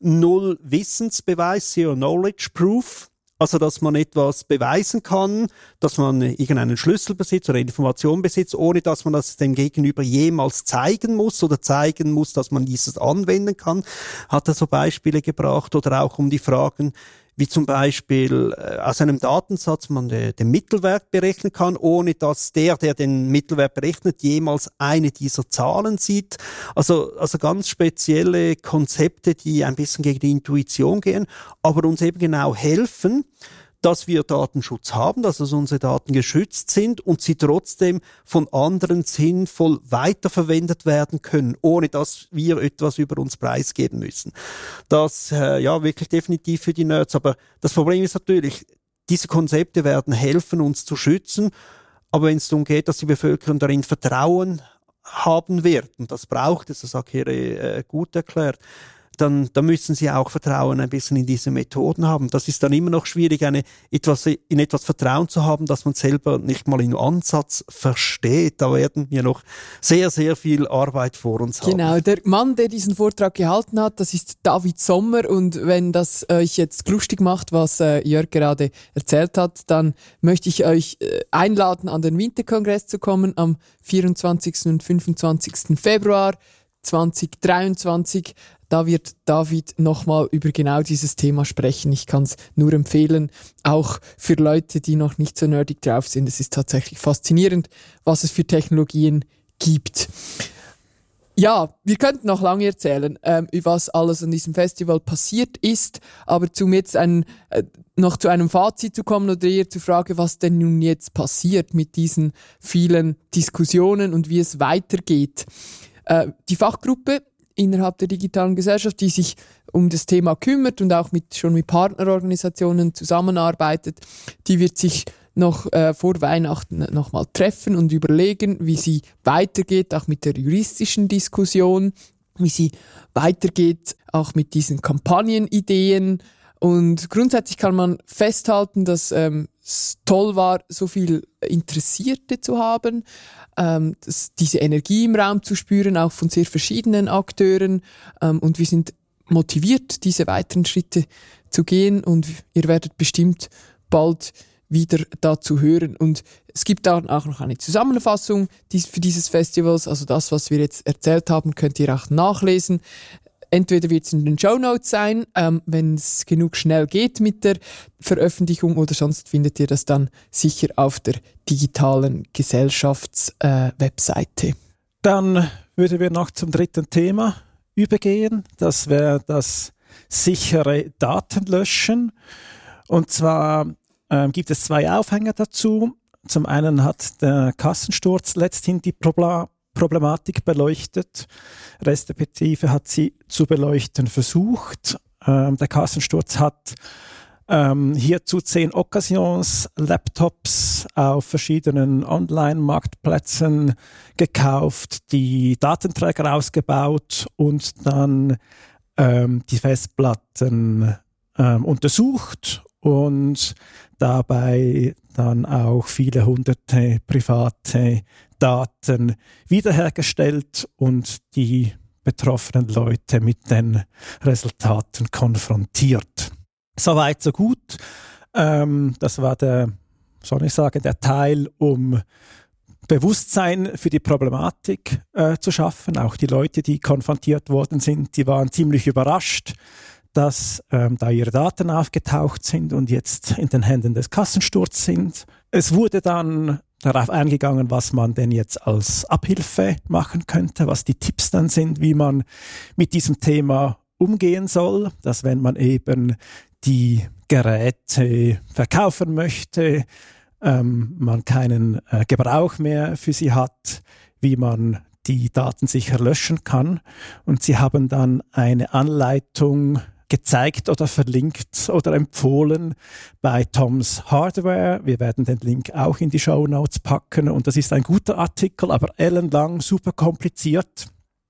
[SPEAKER 6] Null-Wissensbeweis, Zero Knowledge Proof. Also, dass man etwas beweisen kann, dass man irgendeinen Schlüssel besitzt oder Information besitzt, ohne dass man das dem Gegenüber jemals zeigen muss oder zeigen muss, dass man dieses anwenden kann. Hat er so Beispiele gebracht oder auch um die Fragen, wie zum Beispiel äh, aus einem Datensatz man de, den Mittelwert berechnen kann, ohne dass der, der den Mittelwert berechnet, jemals eine dieser Zahlen sieht. Also, also ganz spezielle Konzepte, die ein bisschen gegen die Intuition gehen, aber uns eben genau helfen, dass wir Datenschutz haben, dass also unsere Daten geschützt sind und sie trotzdem von anderen sinnvoll weiterverwendet werden können, ohne dass wir etwas über uns preisgeben müssen. Das äh, ja wirklich definitiv für die Nerds. Aber das Problem ist natürlich, diese Konzepte werden helfen, uns zu schützen. Aber wenn es darum geht, dass die Bevölkerung darin Vertrauen haben wird, und das braucht es, das hat hier äh, gut erklärt, dann, dann müssen sie auch Vertrauen ein bisschen in diese Methoden haben. Das ist dann immer noch schwierig, eine, etwas, in etwas Vertrauen zu haben, das man selber nicht mal im Ansatz versteht. Da werden wir noch sehr, sehr viel Arbeit vor uns
[SPEAKER 4] haben. Genau, der Mann, der diesen Vortrag gehalten hat, das ist David Sommer. Und wenn das euch jetzt lustig macht, was äh, Jörg gerade erzählt hat, dann möchte ich euch äh, einladen, an den Winterkongress zu kommen am 24. und 25. Februar. 2023. Da wird David nochmal über genau dieses Thema sprechen. Ich kann es nur empfehlen, auch für Leute, die noch nicht so nerdig drauf sind. Es ist tatsächlich faszinierend, was es für Technologien gibt. Ja, wir könnten noch lange erzählen, ähm, was alles an diesem Festival passiert ist, aber zum jetzt ein, äh, noch zu einem Fazit zu kommen oder eher zur Frage, was denn nun jetzt passiert mit diesen vielen Diskussionen und wie es weitergeht. Äh, die Fachgruppe innerhalb der digitalen Gesellschaft, die sich um das Thema kümmert und auch mit, schon mit Partnerorganisationen zusammenarbeitet, die wird sich noch äh, vor Weihnachten nochmal treffen und überlegen, wie sie weitergeht, auch mit der juristischen Diskussion, wie sie weitergeht, auch mit diesen Kampagnenideen. Und grundsätzlich kann man festhalten, dass ähm, toll war, so viel Interessierte zu haben, ähm, das, diese Energie im Raum zu spüren, auch von sehr verschiedenen Akteuren. Ähm, und wir sind motiviert, diese weiteren Schritte zu gehen und ihr werdet bestimmt bald wieder dazu hören. Und es gibt dann auch noch eine Zusammenfassung für dieses Festivals. Also das, was wir jetzt erzählt haben, könnt ihr auch nachlesen. Entweder wird es in den Show Notes sein, ähm, wenn es genug schnell geht mit der Veröffentlichung, oder sonst findet ihr das dann sicher auf der digitalen Gesellschaftswebseite. Äh,
[SPEAKER 5] dann würden wir noch zum dritten Thema übergehen. Das wäre das sichere Datenlöschen. Und zwar ähm, gibt es zwei Aufhänger dazu. Zum einen hat der Kassensturz letzthin die Problem Problematik beleuchtet, respektive hat sie zu beleuchten versucht. Ähm, der Kassensturz hat ähm, hierzu zehn Occasions Laptops auf verschiedenen Online-Marktplätzen gekauft, die Datenträger ausgebaut und dann ähm, die Festplatten ähm, untersucht und dabei dann auch viele hunderte private Daten wiederhergestellt und die betroffenen Leute mit den Resultaten konfrontiert. Soweit, so gut. Ähm, das war der, soll ich sagen, der Teil, um Bewusstsein für die Problematik äh, zu schaffen. Auch die Leute, die konfrontiert worden sind, die waren ziemlich überrascht, dass ähm, da ihre Daten aufgetaucht sind und jetzt in den Händen des Kassensturz sind. Es wurde dann darauf eingegangen, was man denn jetzt als Abhilfe machen könnte, was die Tipps dann sind, wie man mit diesem Thema umgehen soll, dass wenn man eben die Geräte verkaufen möchte, ähm, man keinen äh, Gebrauch mehr für sie hat, wie man die Daten sicher löschen kann. Und sie haben dann eine Anleitung gezeigt oder verlinkt oder empfohlen bei Toms Hardware. Wir werden den Link auch in die Show Notes packen und das ist ein guter Artikel, aber ellenlang, super kompliziert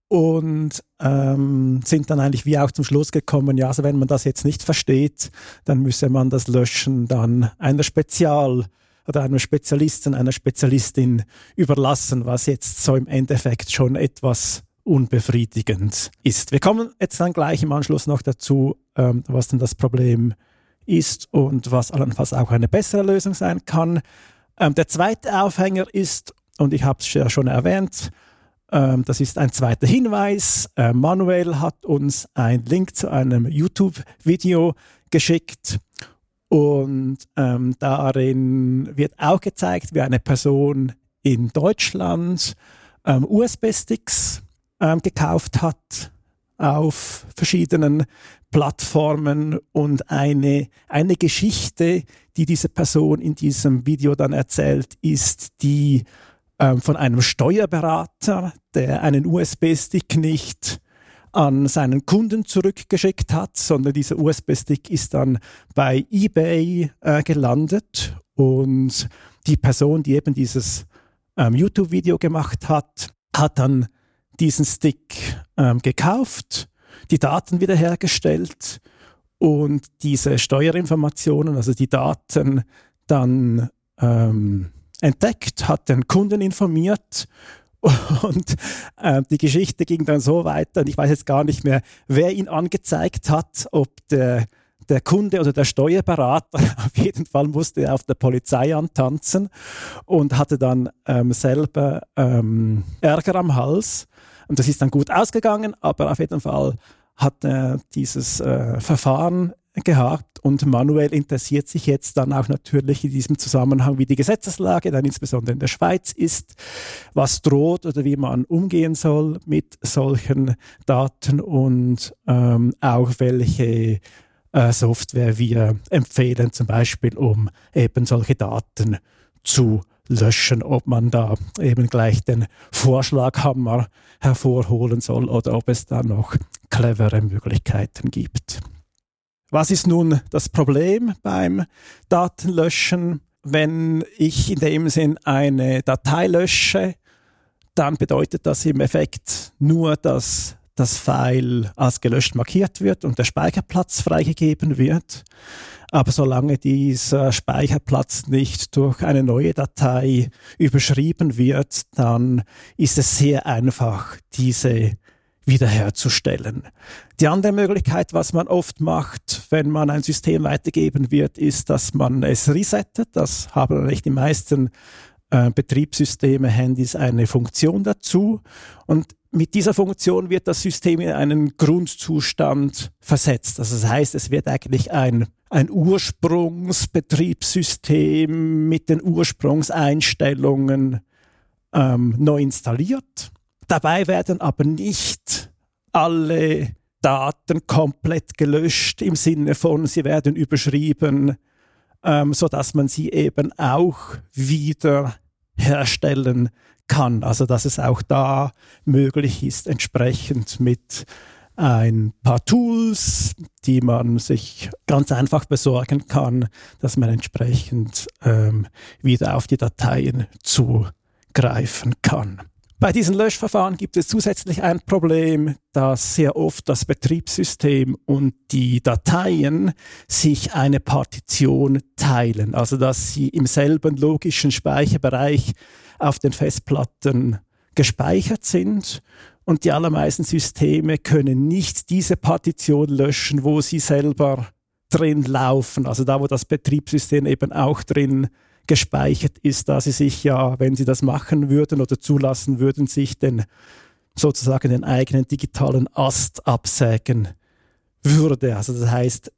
[SPEAKER 5] und ähm, sind dann eigentlich wie auch zum Schluss gekommen, ja, also wenn man das jetzt nicht versteht, dann müsse man das Löschen dann einer Spezial- oder einem Spezialisten, einer Spezialistin überlassen, was jetzt so im Endeffekt schon etwas unbefriedigend ist. Wir kommen jetzt dann gleich im Anschluss noch dazu, ähm, was denn das Problem ist und was allenfalls auch eine bessere Lösung sein kann. Ähm, der zweite Aufhänger ist, und ich habe es ja schon erwähnt, ähm, das ist ein zweiter Hinweis. Äh, Manuel hat uns einen Link zu einem YouTube-Video geschickt und ähm, darin wird auch gezeigt, wie eine Person in Deutschland ähm, USB-Sticks ähm, gekauft hat auf verschiedenen Plattformen und eine, eine Geschichte, die diese Person in diesem Video dann erzählt, ist die ähm, von einem Steuerberater, der einen USB-Stick nicht an seinen Kunden zurückgeschickt hat, sondern dieser USB-Stick ist dann bei eBay äh, gelandet und die Person, die eben dieses ähm, YouTube-Video gemacht hat, hat dann diesen Stick ähm, gekauft, die Daten wiederhergestellt und diese Steuerinformationen, also die Daten dann ähm, entdeckt, hat den Kunden informiert und äh, die Geschichte ging dann so weiter und ich weiß jetzt gar nicht mehr, wer ihn angezeigt hat, ob der der Kunde oder der Steuerberater, auf jeden Fall musste er auf der Polizei antanzen und hatte dann ähm, selber ähm, Ärger am Hals. Und das ist dann gut ausgegangen, aber auf jeden Fall hat er dieses äh, Verfahren gehabt und Manuel interessiert sich jetzt dann auch natürlich in diesem Zusammenhang, wie die Gesetzeslage dann insbesondere in der Schweiz ist, was droht oder wie man umgehen soll mit solchen Daten und ähm, auch welche äh, Software wir empfehlen, zum Beispiel um eben solche Daten zu löschen, ob man da eben gleich den Vorschlaghammer hervorholen soll oder ob es da noch clevere Möglichkeiten gibt. Was ist nun das Problem beim Datenlöschen? Wenn ich in dem Sinn eine Datei lösche, dann bedeutet das im Effekt nur, dass das File als gelöscht markiert wird und der Speicherplatz freigegeben wird. Aber solange dieser Speicherplatz nicht durch eine neue Datei überschrieben wird, dann ist es sehr einfach, diese wiederherzustellen. Die andere Möglichkeit, was man oft macht, wenn man ein System weitergeben wird, ist, dass man es resettet. Das haben nicht die meisten äh, Betriebssysteme, Handys eine Funktion dazu. Und mit dieser Funktion wird das System in einen Grundzustand versetzt. Also das heißt, es wird eigentlich ein, ein Ursprungsbetriebssystem mit den Ursprungseinstellungen ähm, neu installiert. Dabei werden aber nicht alle Daten komplett gelöscht im Sinne von, sie werden überschrieben, ähm, so man sie eben auch wieder herstellen kann. Also dass es auch da möglich ist, entsprechend mit ein paar Tools, die man sich ganz einfach besorgen kann, dass man entsprechend ähm, wieder auf die Dateien zugreifen kann. Bei diesen Löschverfahren gibt es zusätzlich ein Problem, dass sehr oft das Betriebssystem und die Dateien sich eine Partition teilen, also dass sie im selben logischen Speicherbereich auf den Festplatten gespeichert sind und die allermeisten Systeme können nicht diese Partition löschen, wo sie selber drin laufen. Also da, wo das Betriebssystem eben auch drin gespeichert ist, da sie sich ja, wenn sie das machen würden oder zulassen würden, sich den sozusagen den eigenen digitalen Ast absägen würde. Also das heißt,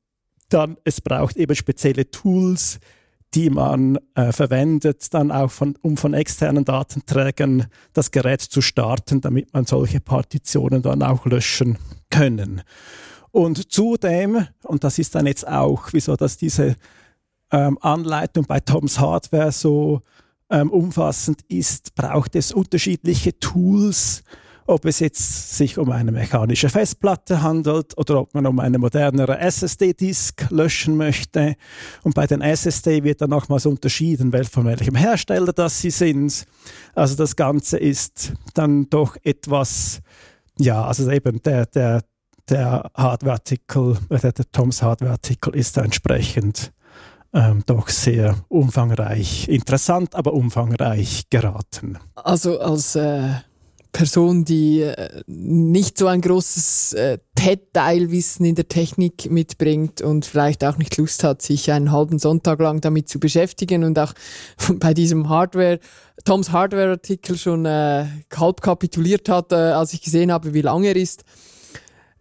[SPEAKER 5] dann es braucht eben spezielle Tools, die man äh, verwendet, dann auch von, um von externen Datenträgern das Gerät zu starten, damit man solche Partitionen dann auch löschen können. Und zudem, und das ist dann jetzt auch, wieso dass diese ähm, Anleitung bei Toms Hardware so ähm, umfassend ist, braucht es unterschiedliche Tools, ob es jetzt sich um eine mechanische Festplatte handelt oder ob man um eine modernere SSD-Disk löschen möchte. Und bei den SSD wird dann nochmals unterschieden, von welchem Hersteller das sie sind. Also das Ganze ist dann doch etwas, ja, also eben der, der, der Hardware-Artikel, der, der Toms Hardware-Artikel ist entsprechend ähm, doch sehr umfangreich, interessant, aber umfangreich geraten.
[SPEAKER 4] Also als äh Person, die äh, nicht so ein großes äh, Detailwissen in der Technik mitbringt und vielleicht auch nicht Lust hat, sich einen halben Sonntag lang damit zu beschäftigen und auch bei diesem Hardware, Toms Hardware-Artikel schon äh, halb kapituliert hat, äh, als ich gesehen habe, wie lang er ist,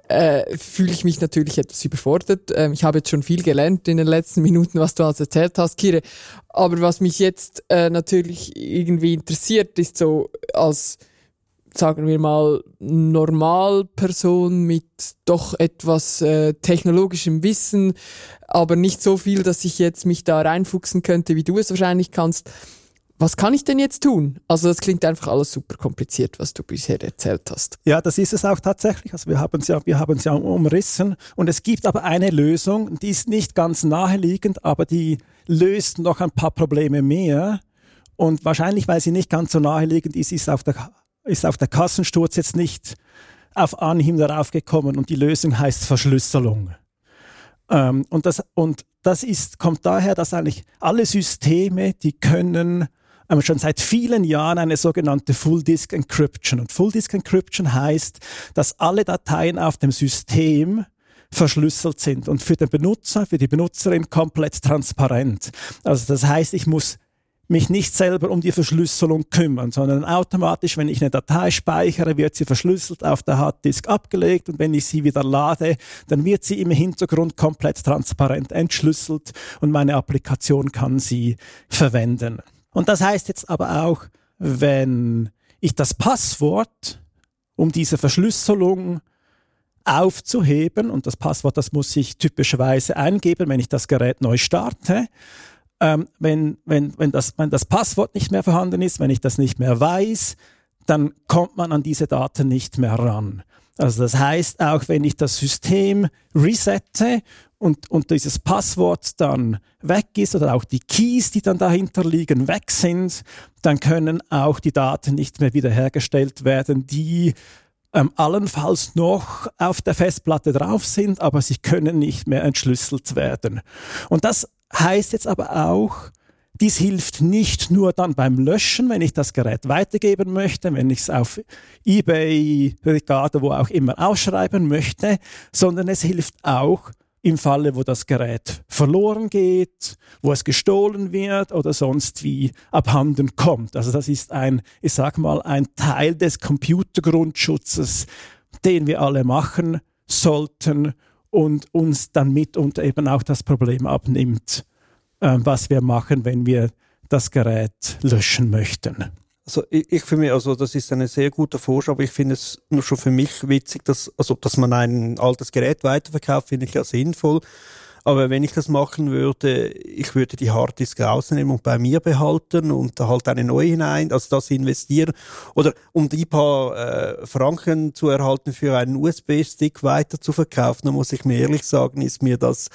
[SPEAKER 4] äh, fühle ich mich natürlich etwas überfordert. Ähm, ich habe jetzt schon viel gelernt in den letzten Minuten, was du alles erzählt hast, Kire. Aber was mich jetzt äh, natürlich irgendwie interessiert, ist so als sagen wir mal, Normalperson mit doch etwas äh, technologischem Wissen, aber nicht so viel, dass ich jetzt mich da reinfuchsen könnte, wie du es wahrscheinlich kannst. Was kann ich denn jetzt tun? Also das klingt einfach alles super kompliziert, was du bisher erzählt hast.
[SPEAKER 5] Ja, das ist es auch tatsächlich. Also wir haben es ja, wir haben es ja umrissen und es gibt aber eine Lösung, die ist nicht ganz naheliegend, aber die löst noch ein paar Probleme mehr. Und wahrscheinlich, weil sie nicht ganz so naheliegend ist, ist auf der ist auf der Kassensturz jetzt nicht auf Anhieb darauf gekommen und die Lösung heißt Verschlüsselung. Ähm, und das, und das ist, kommt daher, dass eigentlich alle Systeme, die können ähm, schon seit vielen Jahren eine sogenannte Full Disk Encryption. Und Full Disk Encryption heißt, dass alle Dateien auf dem System verschlüsselt sind und für den Benutzer, für die Benutzerin komplett transparent. Also das heißt, ich muss mich nicht selber um die Verschlüsselung kümmern, sondern automatisch, wenn ich eine Datei speichere, wird sie verschlüsselt auf der Harddisk abgelegt und wenn ich sie wieder lade, dann wird sie im Hintergrund komplett transparent entschlüsselt und meine Applikation kann sie verwenden. Und das heißt jetzt aber auch, wenn ich das Passwort um diese Verschlüsselung aufzuheben, und das Passwort, das muss ich typischerweise eingeben, wenn ich das Gerät neu starte, ähm, wenn, wenn, wenn, das, wenn das Passwort nicht mehr vorhanden ist, wenn ich das nicht mehr weiß, dann kommt man an diese Daten nicht mehr ran. Also das heißt, auch wenn ich das System resette und, und dieses Passwort dann weg ist oder auch die Keys, die dann dahinter liegen, weg sind, dann können auch die Daten nicht mehr wiederhergestellt werden, die ähm, allenfalls noch auf der Festplatte drauf sind, aber sie können nicht mehr entschlüsselt werden. Und das heißt jetzt aber auch, dies hilft nicht nur dann beim Löschen, wenn ich das Gerät weitergeben möchte, wenn ich es auf eBay, Ricardo, wo auch immer ausschreiben möchte, sondern es hilft auch im Falle, wo das Gerät verloren geht, wo es gestohlen wird oder sonst wie abhanden kommt. Also das ist ein, ich sag mal, ein Teil des Computergrundschutzes, den wir alle machen sollten und uns dann mitunter eben auch das Problem abnimmt, äh, was wir machen, wenn wir das Gerät löschen möchten.
[SPEAKER 6] Also ich, ich für mich, also das ist eine sehr gute Vorschlag, aber ich finde es nur schon für mich witzig, dass, also, dass man ein altes Gerät weiterverkauft, finde ich ja sinnvoll. Aber wenn ich das machen würde, ich würde die Harddisk rausnehmen und bei mir behalten und da halt eine neue hinein, also das investieren. Oder um die paar äh, Franken zu erhalten für einen USB-Stick weiter zu verkaufen, dann muss ich mir ehrlich sagen, ist mir das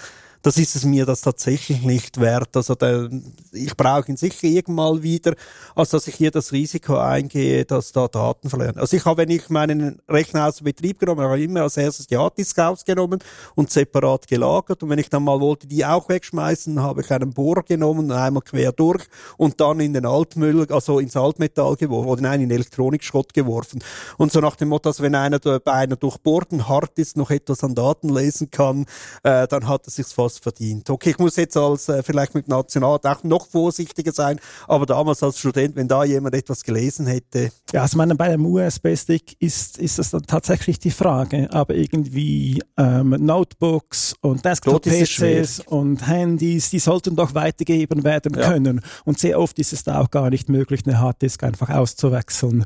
[SPEAKER 6] das ist es mir das tatsächlich nicht wert. Also der, ich brauche ihn sicher irgendwann wieder, als dass ich hier das Risiko eingehe, dass da Daten verlieren. Also ich habe, wenn ich meinen Rechner aus dem Betrieb genommen habe, immer als erstes die Harddisk ausgenommen und separat gelagert. Und wenn ich dann mal wollte, die auch wegschmeißen, habe ich einen Bohrer genommen, einmal quer durch und dann in den Altmüll, also ins Altmetall geworfen oder nein, in Elektronikschrott geworfen. Und so nach dem Motto, dass wenn einer bei einer durchbohrten Harddisk noch etwas an Daten lesen kann, äh, dann hat es sich fast verdient. Okay, ich muss jetzt als äh, vielleicht mit National auch noch vorsichtiger sein, aber damals als Student, wenn da jemand etwas gelesen hätte.
[SPEAKER 5] Ja, also meine, bei einem USB-Stick ist, ist das dann tatsächlich die Frage, aber irgendwie ähm, Notebooks und Desktop-PCs und Handys, die sollten doch weitergegeben werden ja. können. Und sehr oft ist es da auch gar nicht möglich, eine Harddisk einfach auszuwechseln.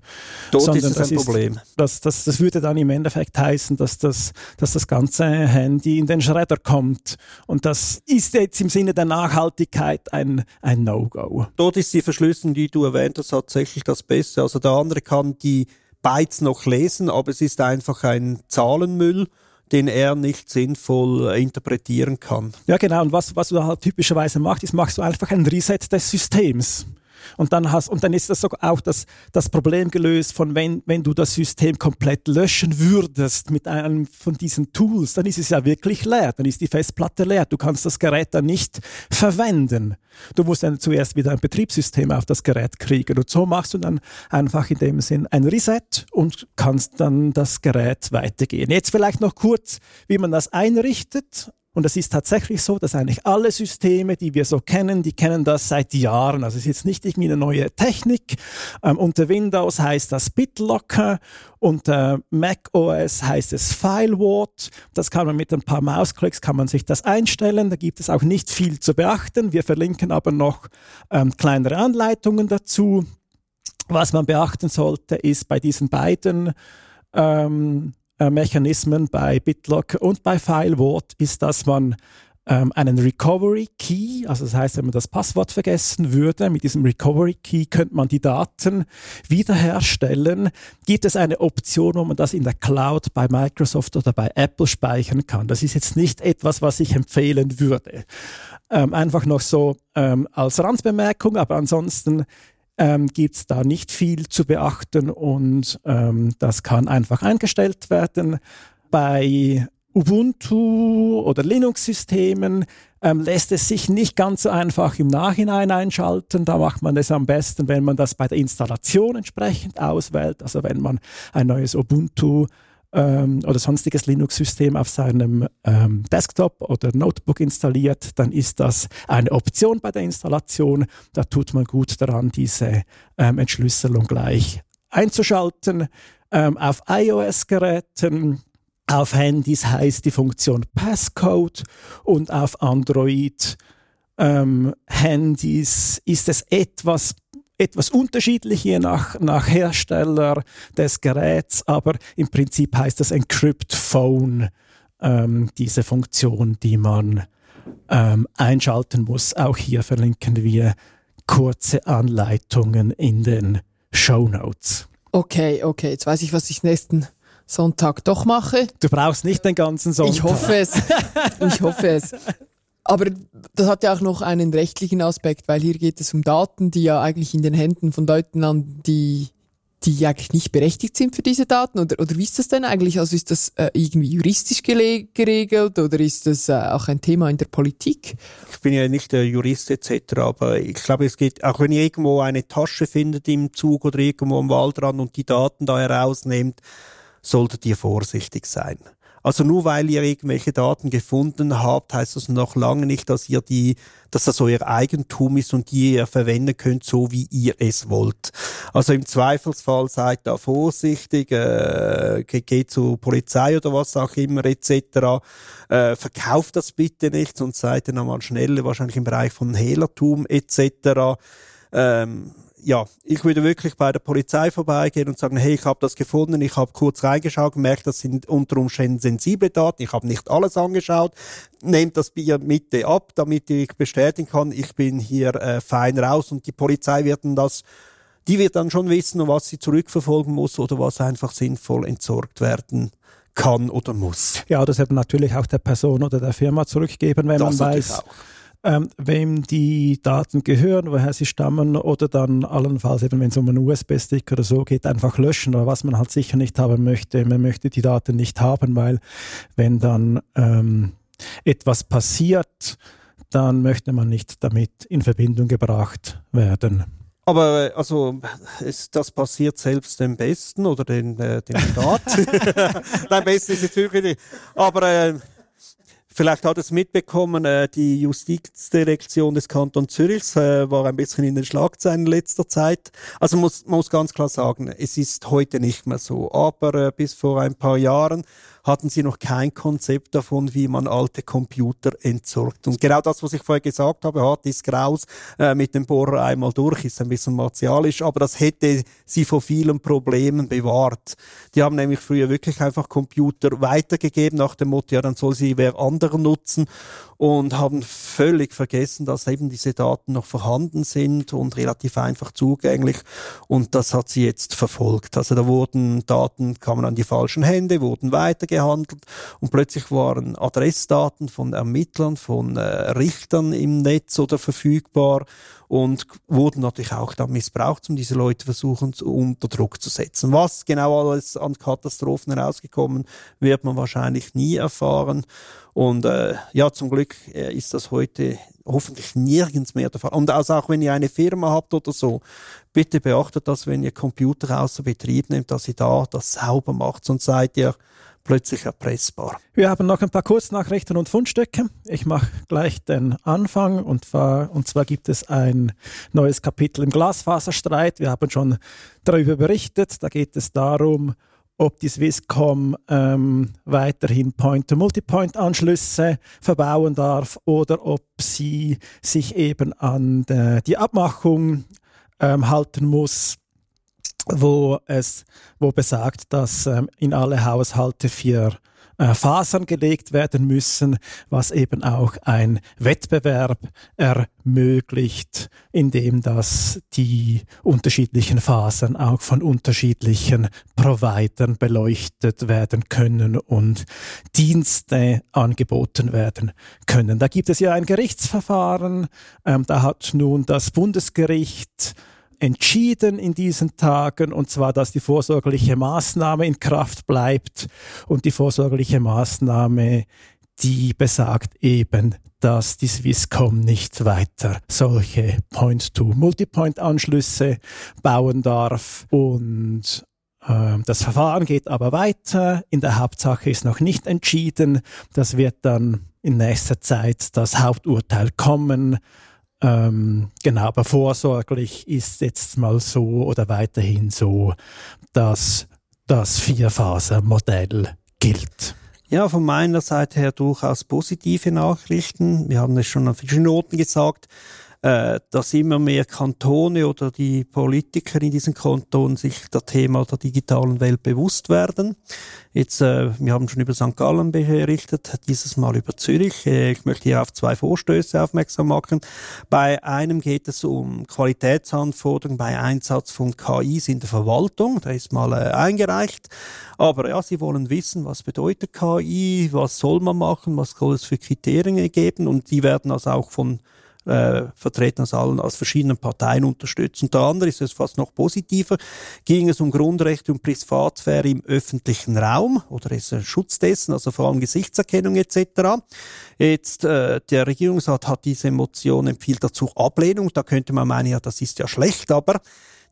[SPEAKER 6] Dort ist es ein ist, Problem.
[SPEAKER 5] Das, das, das würde dann im Endeffekt heißen, dass das, dass das ganze Handy in den Schredder kommt. Und das ist jetzt im Sinne der Nachhaltigkeit ein, ein No-Go.
[SPEAKER 6] Dort ist die Verschlüsselung, die du erwähnt hast, tatsächlich das Beste. Also der andere kann die Bytes noch lesen, aber es ist einfach ein Zahlenmüll den er nicht sinnvoll interpretieren kann.
[SPEAKER 5] Ja, genau. Und was, was du halt typischerweise machst, ist, machst du einfach ein Reset des Systems. Und dann hast, und dann ist das auch das, das Problem gelöst von wenn, wenn du das System komplett löschen würdest mit einem von diesen Tools, dann ist es ja wirklich leer, dann ist die Festplatte leer. Du kannst das Gerät dann nicht verwenden. Du musst dann zuerst wieder ein Betriebssystem auf das Gerät kriegen. Und so machst du dann einfach in dem Sinn ein Reset und kannst dann das Gerät weitergehen. Jetzt vielleicht noch kurz, wie man das einrichtet. Und es ist tatsächlich so, dass eigentlich alle Systeme, die wir so kennen, die kennen das seit Jahren. Also es ist jetzt nicht irgendwie eine neue Technik. Ähm, unter Windows heißt das BitLocker, unter Mac OS heißt es FileWatt. Das kann man mit ein paar Mausklicks kann man sich das einstellen. Da gibt es auch nicht viel zu beachten. Wir verlinken aber noch ähm, kleinere Anleitungen dazu. Was man beachten sollte, ist bei diesen beiden ähm, äh, Mechanismen bei BitLocker und bei FileWatt ist, dass man ähm, einen Recovery Key, also das heißt, wenn man das Passwort vergessen würde, mit diesem Recovery Key könnte man die Daten wiederherstellen. Gibt es eine Option, wo man das in der Cloud bei Microsoft oder bei Apple speichern kann? Das ist jetzt nicht etwas, was ich empfehlen würde. Ähm, einfach noch so ähm, als Randbemerkung, aber ansonsten ähm, gibt es da nicht viel zu beachten und ähm, das kann einfach eingestellt werden. Bei Ubuntu oder Linux-Systemen ähm, lässt es sich nicht ganz so einfach im Nachhinein einschalten. Da macht man es am besten, wenn man das bei der Installation entsprechend auswählt. Also wenn man ein neues Ubuntu ähm, oder sonstiges Linux-System auf seinem ähm, Desktop oder Notebook installiert, dann ist das eine Option bei der Installation. Da tut man gut daran, diese ähm, Entschlüsselung gleich einzuschalten. Ähm, auf iOS-Geräten auf Handys heißt die Funktion Passcode und auf Android ähm, Handys ist es etwas etwas unterschiedlich je nach, nach Hersteller des Geräts, aber im Prinzip heißt das Encrypt Phone, ähm, diese Funktion, die man ähm, einschalten muss. Auch hier verlinken wir kurze Anleitungen in den Show Notes.
[SPEAKER 4] Okay, okay, jetzt weiß ich, was ich nächsten Sonntag doch mache.
[SPEAKER 5] Du brauchst nicht den ganzen Sonntag.
[SPEAKER 4] Ich hoffe es. Ich hoffe es. Aber das hat ja auch noch einen rechtlichen Aspekt, weil hier geht es um Daten, die ja eigentlich in den Händen von Leuten landen, die, die eigentlich nicht berechtigt sind für diese Daten. Oder, oder wie ist das denn eigentlich? Also ist das äh, irgendwie juristisch geregelt oder ist das äh, auch ein Thema in der Politik?
[SPEAKER 6] Ich bin ja nicht der Jurist etc., aber ich glaube, es geht, auch wenn ihr irgendwo eine Tasche findet im Zug oder irgendwo am Waldrand und die Daten da herausnehmt, solltet ihr vorsichtig sein. Also nur weil ihr irgendwelche Daten gefunden habt, heißt das noch lange nicht, dass ihr die, dass das euer Eigentum ist und die ihr verwenden könnt, so wie ihr es wollt. Also im Zweifelsfall seid da vorsichtig, äh, geht zur Polizei oder was auch immer etc. Äh, verkauft das bitte nicht, sonst seid ihr nochmal schneller, wahrscheinlich im Bereich von Hehlertum etc. Ähm, ja, ich würde wirklich bei der Polizei vorbeigehen und sagen, hey, ich habe das gefunden, ich habe kurz reingeschaut, gemerkt, das sind unter Umständen sensible Daten, ich habe nicht alles angeschaut, nehmt das Bier Mitte ab, damit ich bestätigen kann, ich bin hier äh, fein raus und die Polizei wird dann das, die wird dann schon wissen, was sie zurückverfolgen muss oder was einfach sinnvoll entsorgt werden kann oder muss.
[SPEAKER 5] Ja, das hätte natürlich auch der Person oder der Firma zurückgeben, wenn das man weiß, ähm, wem die Daten gehören, woher sie stammen oder dann allenfalls eben, wenn es um einen USB-Stick oder so geht, einfach löschen. Aber was man halt sicher nicht haben möchte, man möchte die Daten nicht haben, weil wenn dann ähm, etwas passiert, dann möchte man nicht damit in Verbindung gebracht werden.
[SPEAKER 6] Aber äh, also ist, das passiert selbst dem Besten oder den, äh, dem Staat. Nein, Besten ist jetzt wirklich nicht. Aber äh, Vielleicht hat es mitbekommen, äh, die Justizdirektion des Kanton Zürichs äh, war ein bisschen in den Schlagzeilen in letzter Zeit. Also muss, man muss ganz klar sagen, es ist heute nicht mehr so. Aber äh, bis vor ein paar Jahren hatten sie noch kein Konzept davon, wie man alte Computer entsorgt. Und genau das, was ich vorher gesagt habe, hat ist Graus äh, mit dem Bohrer einmal durch, ist ein bisschen martialisch, aber das hätte sie vor vielen Problemen bewahrt. Die haben nämlich früher wirklich einfach Computer weitergegeben nach dem Motto, ja, dann soll sie wer andere nutzen und haben völlig vergessen, dass eben diese Daten noch vorhanden sind und relativ einfach zugänglich. Und das hat sie jetzt verfolgt. Also da wurden Daten, kamen an die falschen Hände, wurden weitergehandelt und plötzlich waren Adressdaten von Ermittlern, von äh, Richtern im Netz oder verfügbar und wurden natürlich auch dann missbraucht, um diese Leute versuchen unter Druck zu setzen. Was genau alles an Katastrophen herausgekommen, wird man wahrscheinlich nie erfahren. Und äh, ja, zum Glück äh, ist das heute hoffentlich nirgends mehr der Fall. Und also auch wenn ihr eine Firma habt oder so, bitte beachtet das, wenn ihr Computer außer Betrieb nehmt, dass ihr da das sauber macht, sonst seid ihr plötzlich erpressbar.
[SPEAKER 5] Wir haben noch ein paar Kurznachrichten und Fundstücke. Ich mache gleich den Anfang und zwar, und zwar gibt es ein neues Kapitel im Glasfaserstreit. Wir haben schon darüber berichtet. Da geht es darum, ob die Swisscom ähm, weiterhin Point-to-Multipoint-Anschlüsse verbauen darf oder ob sie sich eben an de, die Abmachung ähm, halten muss, wo es wo besagt, dass ähm, in alle Haushalte vier äh, Fasern gelegt werden müssen, was eben auch ein Wettbewerb ermöglicht, indem das die unterschiedlichen Fasern auch von unterschiedlichen Providern beleuchtet werden können und Dienste angeboten werden können. Da gibt es ja ein Gerichtsverfahren, ähm, da hat nun das Bundesgericht entschieden in diesen Tagen, und zwar, dass die vorsorgliche Maßnahme in Kraft bleibt. Und die vorsorgliche Maßnahme, die besagt eben, dass die Swisscom nicht weiter solche Point-to-Multipoint-Anschlüsse bauen darf. Und äh, das Verfahren geht aber weiter. In der Hauptsache ist noch nicht entschieden. Das wird dann in nächster Zeit das Haupturteil kommen. Ähm, genau, aber vorsorglich ist jetzt mal so oder weiterhin so, dass das Vierphaser-Modell gilt.
[SPEAKER 6] Ja, von meiner Seite her durchaus positive Nachrichten. Wir haben es schon an verschiedenen Noten gesagt äh, dass immer mehr Kantone oder die Politiker in diesen Kantonen sich der Thema der digitalen Welt bewusst werden. Jetzt, äh, wir haben schon über St. Gallen berichtet, dieses Mal über Zürich. Äh, ich möchte hier auf zwei Vorstöße aufmerksam machen. Bei einem geht es um Qualitätsanforderungen bei Einsatz von KIs in der Verwaltung. Da ist mal äh, eingereicht. Aber ja, Sie wollen wissen, was bedeutet KI, was soll man machen, was soll es für Kriterien geben und die werden also auch von äh, vertreten aus allen, aus verschiedenen Parteien unterstützt. Unter anderem ist es fast noch positiver, ging es um Grundrechte und Privatsphäre im öffentlichen Raum oder ist ein Schutz dessen, also vor allem Gesichtserkennung etc. Jetzt äh, der Regierungsrat hat diese Motion empfiehlt dazu Ablehnung. Da könnte man meinen, ja, das ist ja schlecht, aber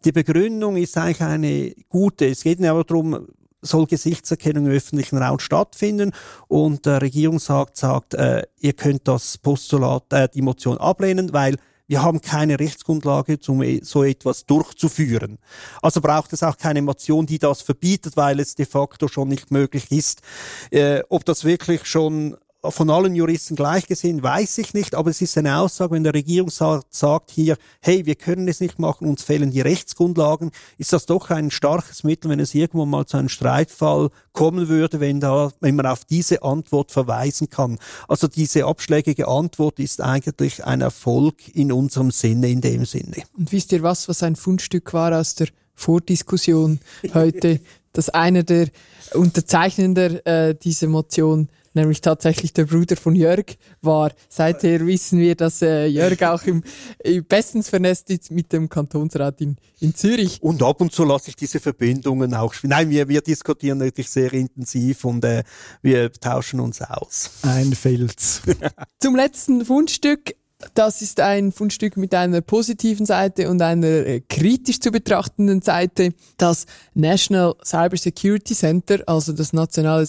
[SPEAKER 6] die Begründung ist eigentlich eine gute. Es geht aber darum, soll Gesichtserkennung im öffentlichen Raum stattfinden und der Regierungsrat sagt, äh, ihr könnt das Postulat, äh, die Motion ablehnen, weil wir haben keine Rechtsgrundlage, um so etwas durchzuführen. Also braucht es auch keine Motion, die das verbietet, weil es de facto schon nicht möglich ist. Äh, ob das wirklich schon von allen Juristen gleich gesehen, weiß ich nicht, aber es ist eine Aussage, wenn der Regierungsrat sagt hier, hey, wir können es nicht machen, uns fehlen die Rechtsgrundlagen, ist das doch ein starkes Mittel, wenn es irgendwann mal zu einem Streitfall kommen würde, wenn da, wenn man auf diese Antwort verweisen kann. Also diese abschlägige Antwort ist eigentlich ein Erfolg in unserem Sinne, in dem Sinne.
[SPEAKER 4] Und wisst ihr was, was ein Fundstück war aus der Vordiskussion heute, dass einer der Unterzeichnender äh, dieser Motion nämlich tatsächlich der Bruder von Jörg war. Seither wissen wir, dass äh, Jörg auch im, im bestens vernetzt ist mit dem Kantonsrat in, in Zürich.
[SPEAKER 6] Und ab und zu lasse ich diese Verbindungen auch spielen. Nein, wir, wir diskutieren natürlich sehr intensiv und äh, wir tauschen uns aus.
[SPEAKER 5] Ein Filz.
[SPEAKER 4] Zum letzten Fundstück das ist ein Fundstück mit einer positiven Seite und einer äh, kritisch zu betrachtenden Seite. Das National Cyber Security Center, also das Nationale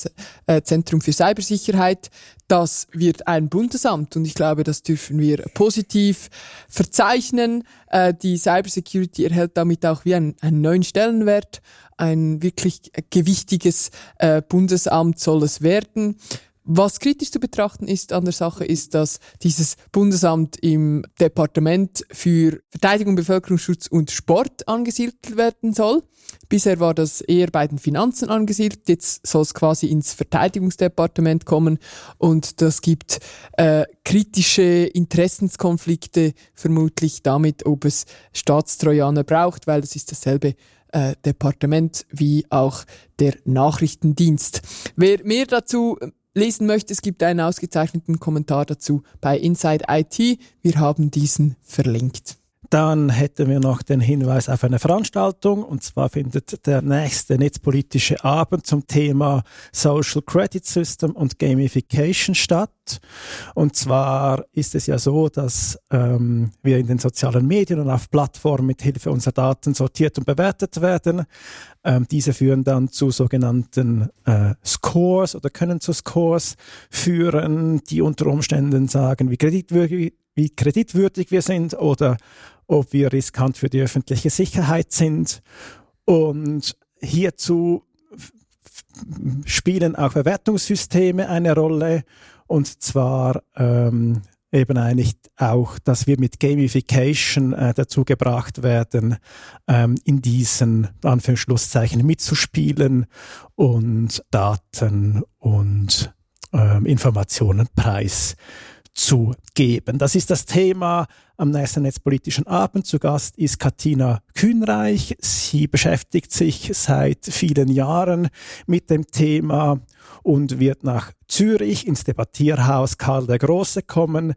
[SPEAKER 4] äh, Zentrum für Cybersicherheit, das wird ein Bundesamt und ich glaube, das dürfen wir positiv verzeichnen. Äh, die Cyber Security erhält damit auch wie einen, einen neuen Stellenwert. Ein wirklich gewichtiges Bundesamt soll es werden. Was kritisch zu betrachten ist an der Sache ist, dass dieses Bundesamt im Departement für Verteidigung, Bevölkerungsschutz und Sport angesiedelt werden soll. Bisher war das eher bei den Finanzen angesiedelt, jetzt soll es quasi ins Verteidigungsdepartement kommen und das gibt äh, kritische Interessenskonflikte vermutlich damit, ob es Staatstrojaner braucht, weil das ist dasselbe äh, Departement wie auch der Nachrichtendienst. Wer mehr dazu lesen möchte, es gibt einen ausgezeichneten Kommentar dazu bei Inside IT. Wir haben diesen verlinkt.
[SPEAKER 5] Dann hätten wir noch den Hinweis auf eine Veranstaltung und zwar findet der nächste netzpolitische Abend zum Thema Social Credit System und Gamification statt. Und zwar ist es ja so, dass ähm, wir in den sozialen Medien und auf Plattformen mit Hilfe unserer Daten sortiert und bewertet werden. Ähm, diese führen dann zu sogenannten äh, Scores oder können zu Scores führen, die unter Umständen sagen, wie kreditwürdig, wie kreditwürdig wir sind oder ob wir riskant für die öffentliche Sicherheit sind. Und hierzu spielen auch Bewertungssysteme eine Rolle. Und zwar ähm, eben eigentlich auch, dass wir mit Gamification äh, dazu gebracht werden, ähm, in diesen Anführungsschlusszeichen mitzuspielen und Daten und ähm, Informationen preis zu geben. Das ist das Thema am nächsten Netzpolitischen Abend. Zu Gast ist Katina Kühnreich. Sie beschäftigt sich seit vielen Jahren mit dem Thema und wird nach Zürich ins Debattierhaus Karl der Große kommen.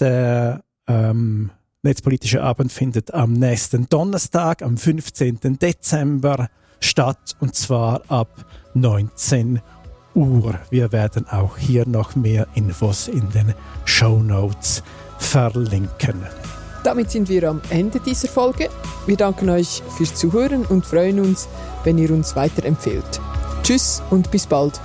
[SPEAKER 5] Der ähm, Netzpolitische Abend findet am nächsten Donnerstag, am 15. Dezember statt und zwar ab 19 Uhr. Uhr. Wir werden auch hier noch mehr Infos in den Show Notes verlinken.
[SPEAKER 4] Damit sind wir am Ende dieser Folge. Wir danken euch fürs Zuhören und freuen uns, wenn ihr uns weiterempfehlt. Tschüss und bis bald.